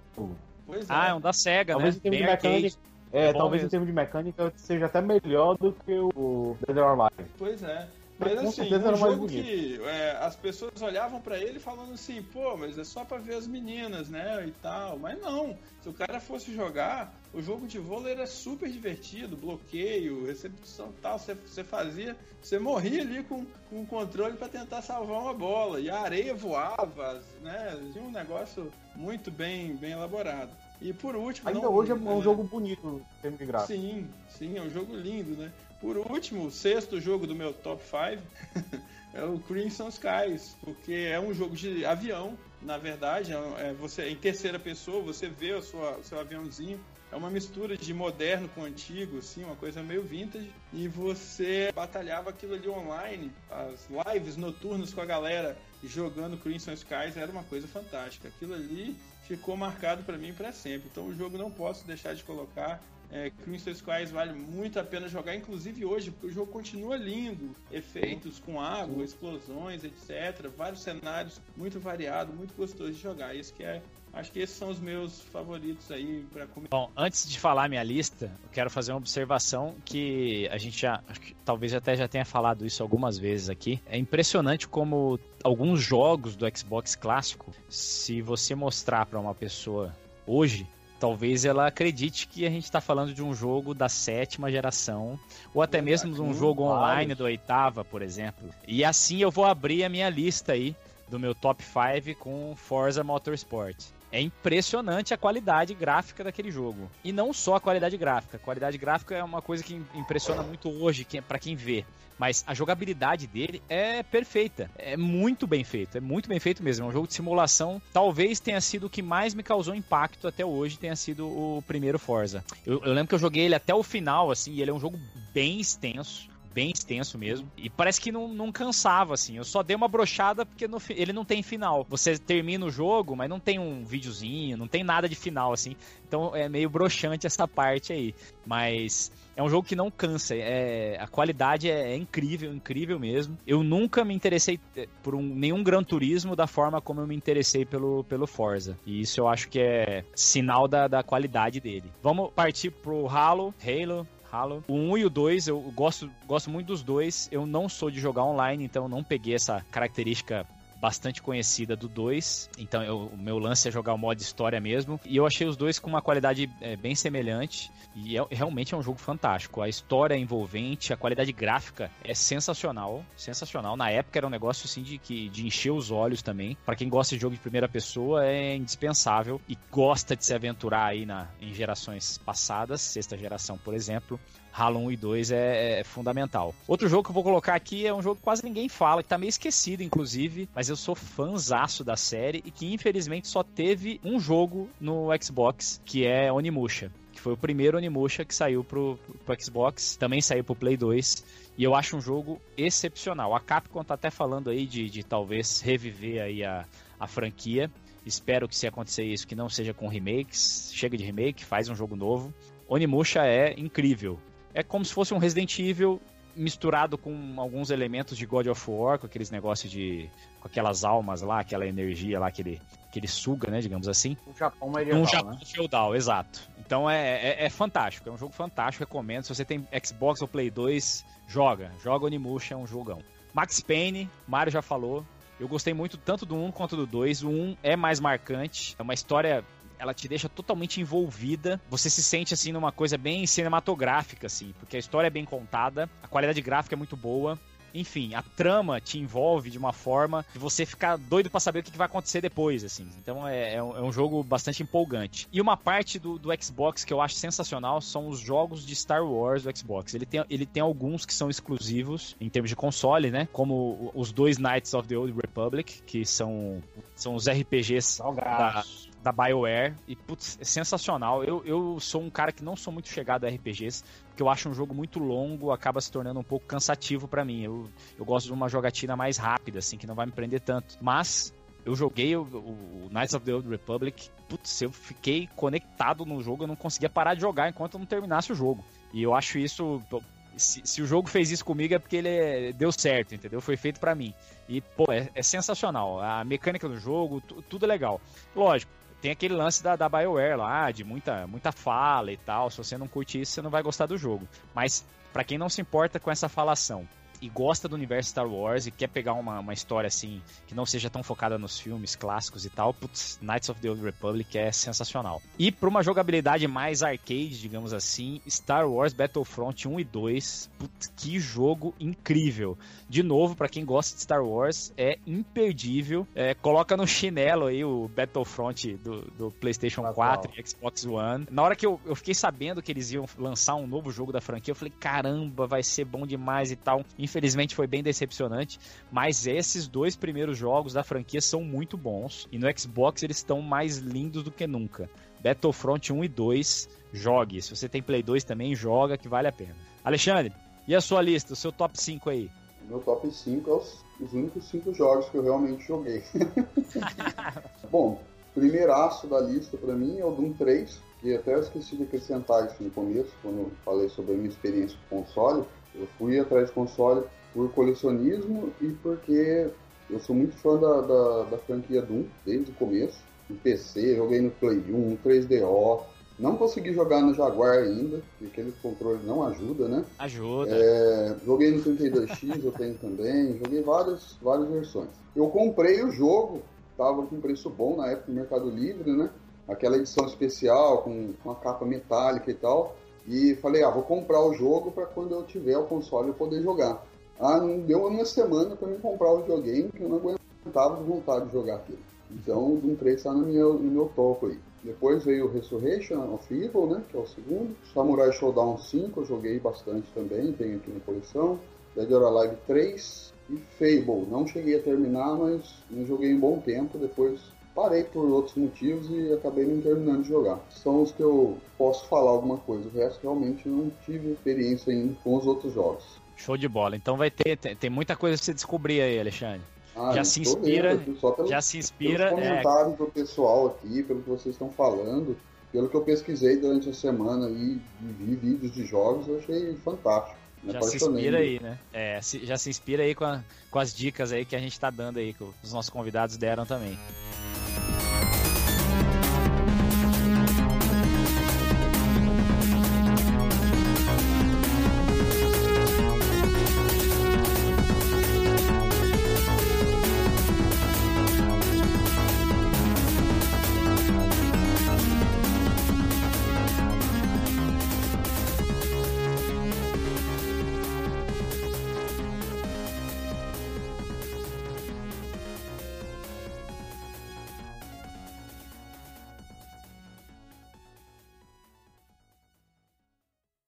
Pois é. Ah, é um da SEGA, talvez né? Em termos de mecânica, é, é talvez mesmo. em termos de mecânica seja até melhor do que o Dead or Alive. Pois é. Mas assim, um bonito. que é, as pessoas olhavam para ele falando assim, pô, mas é só para ver as meninas, né, e tal. Mas não, se o cara fosse jogar, o jogo de vôlei era super divertido, bloqueio, recepção tal, você, você fazia, você morria ali com, com o controle para tentar salvar uma bola, e a areia voava, né, tinha um negócio muito bem, bem elaborado. E por último. Ainda não, hoje é um é, jogo bonito em termos de gráfico. Sim, sim, é um jogo lindo, né? Por último, o sexto jogo do meu top 5 é o Crimson Skies, porque é um jogo de avião, na verdade, é, é você em terceira pessoa, você vê o seu aviãozinho. É uma mistura de moderno com antigo, assim, uma coisa meio vintage. E você batalhava aquilo ali online, as lives noturnas com a galera jogando Crimson Skies era uma coisa fantástica. Aquilo ali ficou marcado para mim para sempre. Então o jogo não posso deixar de colocar. É, Crimson Skies vale muito a pena jogar, inclusive hoje, porque o jogo continua lindo. Efeitos com água, explosões, etc. Vários cenários, muito variado, muito gostoso de jogar. Isso que é Acho que esses são os meus favoritos aí para comer. Bom, antes de falar minha lista, eu quero fazer uma observação que a gente já, que talvez até já tenha falado isso algumas vezes aqui. É impressionante como alguns jogos do Xbox clássico, se você mostrar para uma pessoa hoje, talvez ela acredite que a gente está falando de um jogo da sétima geração, ou até mesmo de um jogo online do oitava, por exemplo. E assim eu vou abrir a minha lista aí do meu top 5 com Forza Motorsport. É impressionante a qualidade gráfica daquele jogo. E não só a qualidade gráfica. A qualidade gráfica é uma coisa que impressiona muito hoje para quem vê. Mas a jogabilidade dele é perfeita. É muito bem feito. É muito bem feito mesmo. É um jogo de simulação. Talvez tenha sido o que mais me causou impacto até hoje. Tenha sido o primeiro Forza. Eu, eu lembro que eu joguei ele até o final, assim. E ele é um jogo bem extenso bem extenso mesmo. E parece que não, não cansava, assim. Eu só dei uma brochada porque no, ele não tem final. Você termina o jogo, mas não tem um videozinho, não tem nada de final, assim. Então é meio broxante essa parte aí. Mas é um jogo que não cansa. É, a qualidade é, é, incrível, incrível mesmo. Eu nunca me interessei eh, por um, nenhum Gran Turismo da forma como eu me interessei pelo, pelo Forza. E isso eu acho que é sinal da, da qualidade dele. Vamos partir pro Halo. Halo. Halo. O 1 e o 2, eu gosto, gosto muito dos dois. Eu não sou de jogar online, então não peguei essa característica bastante conhecida do 2. Então eu, o meu lance é jogar o modo história mesmo. E eu achei os dois com uma qualidade é, bem semelhante. E é, realmente é um jogo fantástico. A história é envolvente, a qualidade gráfica é sensacional. Sensacional. Na época era um negócio assim de, que, de encher os olhos também. Para quem gosta de jogo de primeira pessoa, é indispensável. E gosta de se aventurar aí na, em gerações passadas, sexta geração, por exemplo. Halo 1 e 2 é, é, fundamental. Outro jogo que eu vou colocar aqui é um jogo que quase ninguém fala, que tá meio esquecido, inclusive, mas eu sou fãzaço da série e que infelizmente só teve um jogo no Xbox, que é Onimusha. Que foi o primeiro Onimusha que saiu pro, pro Xbox, também saiu pro Play 2. E eu acho um jogo excepcional. A Capcom tá até falando aí de, de talvez reviver aí a, a franquia. Espero que se acontecer isso, que não seja com remakes. Chega de remake, faz um jogo novo. Onimusha é incrível. É como se fosse um Resident Evil misturado com alguns elementos de God of War, com aqueles negócios de. com aquelas almas lá, aquela energia lá que ele, que ele suga, né, digamos assim. Um Japão medieval, Um Japão né? feudal, exato. Então é, é, é fantástico, é um jogo fantástico, recomendo. Se você tem Xbox ou Play 2, joga. Joga Onimusha, é um jogão. Max Payne, Mario já falou. Eu gostei muito tanto do 1 quanto do 2. O 1 é mais marcante, é uma história ela te deixa totalmente envolvida. Você se sente assim numa coisa bem cinematográfica assim, porque a história é bem contada, a qualidade gráfica é muito boa. Enfim, a trama te envolve de uma forma que você fica doido pra saber o que vai acontecer depois, assim. Então é, é um, é um jogo bastante empolgante. E uma parte do, do Xbox que eu acho sensacional são os jogos de Star Wars do Xbox. Ele tem, ele tem alguns que são exclusivos em termos de console, né? Como os dois Knights of the Old Republic, que são, são os RPGs da, Salgados. Da BioWare. E, putz, é sensacional. Eu, eu sou um cara que não sou muito chegado a RPGs, porque eu acho um jogo muito longo, acaba se tornando um pouco cansativo pra mim. Eu, eu gosto de uma jogatina mais rápida, assim, que não vai me prender tanto. Mas eu joguei o, o Knights of the Old Republic, putz, eu fiquei conectado no jogo, eu não conseguia parar de jogar enquanto eu não terminasse o jogo. E eu acho isso. Se, se o jogo fez isso comigo é porque ele é- deu certo, entendeu? Foi feito pra mim. E, pô, é, é sensacional. A mecânica do jogo, tu- tudo é legal. Lógico, tem aquele lance da, da BioWare lá, de muita, muita fala e tal. Se você não curte isso, você não vai gostar do jogo. Mas, pra quem não se importa com essa falação e gosta do universo Star Wars e quer pegar uma, uma história assim, que não seja tão focada nos filmes clássicos e tal, putz, Knights of the Old Republic é sensacional. E pra uma jogabilidade mais arcade, digamos assim, Star Wars Battlefront 1 e 2, putz, que jogo incrível. De novo, pra quem gosta de Star Wars, é imperdível. É, coloca no chinelo aí o Battlefront do, do PlayStation Atual. 4 e Xbox One. Na hora que eu, eu fiquei sabendo que eles iam lançar um novo jogo da franquia, eu falei, caramba, vai ser bom demais e tal. Infelizmente foi bem decepcionante, mas esses dois primeiros jogos da franquia são muito bons. E no Xbox eles estão mais lindos do que nunca. Battlefront 1 e 2, jogue. Se você tem Play 2 também, joga que vale a pena. Alexandre, e a sua lista, o seu top 5 aí? Meu top 5 é os, os únicos 5 jogos que eu realmente joguei. Bom, primeiraço da lista pra mim é o Doom 3, que até eu esqueci de acrescentar isso no começo, quando falei sobre a minha experiência com console. Eu fui atrás de console por colecionismo e porque eu sou muito fã da, da, da franquia Doom desde o começo. No PC, joguei no Play 1, no 3DO. Não consegui jogar no Jaguar ainda, porque aquele controle não ajuda, né? Ajuda. É, joguei no 32X, eu tenho também. Joguei várias, várias versões. Eu comprei o jogo, tava com preço bom na época no Mercado Livre, né? Aquela edição especial com, com a capa metálica e tal. E falei, ah, vou comprar o jogo para quando eu tiver o console eu poder jogar. Ah, não deu uma semana para mim comprar o videogame que eu não aguentava de vontade de jogar aquilo. Então o Doom 3 tá no meu, no meu topo aí. Depois veio o Resurrection of Evil, né? Que é o segundo. Samurai Showdown 5, eu joguei bastante também, tenho aqui na coleção. Dead or Alive 3 e Fable. Não cheguei a terminar, mas joguei um bom tempo. Depois parei por outros motivos e acabei não terminando de jogar. São os que eu posso falar alguma coisa. O resto realmente não tive experiência ainda com os outros jogos. Show de bola. Então vai ter, tem, tem muita coisa pra você descobrir aí, Alexandre. Ah, Já se inspira- vendo, pelo, Já se inspira. pelos É, comentários do pessoal aqui, pelo que vocês estão falando, pelo que eu pesquisei durante a semana e vi vídeos de jogos, eu achei fantástico. Me já se inspira aí, né? É, se- já se inspira aí com, a- com as dicas aí que a gente tá dando aí, que os nossos convidados deram também.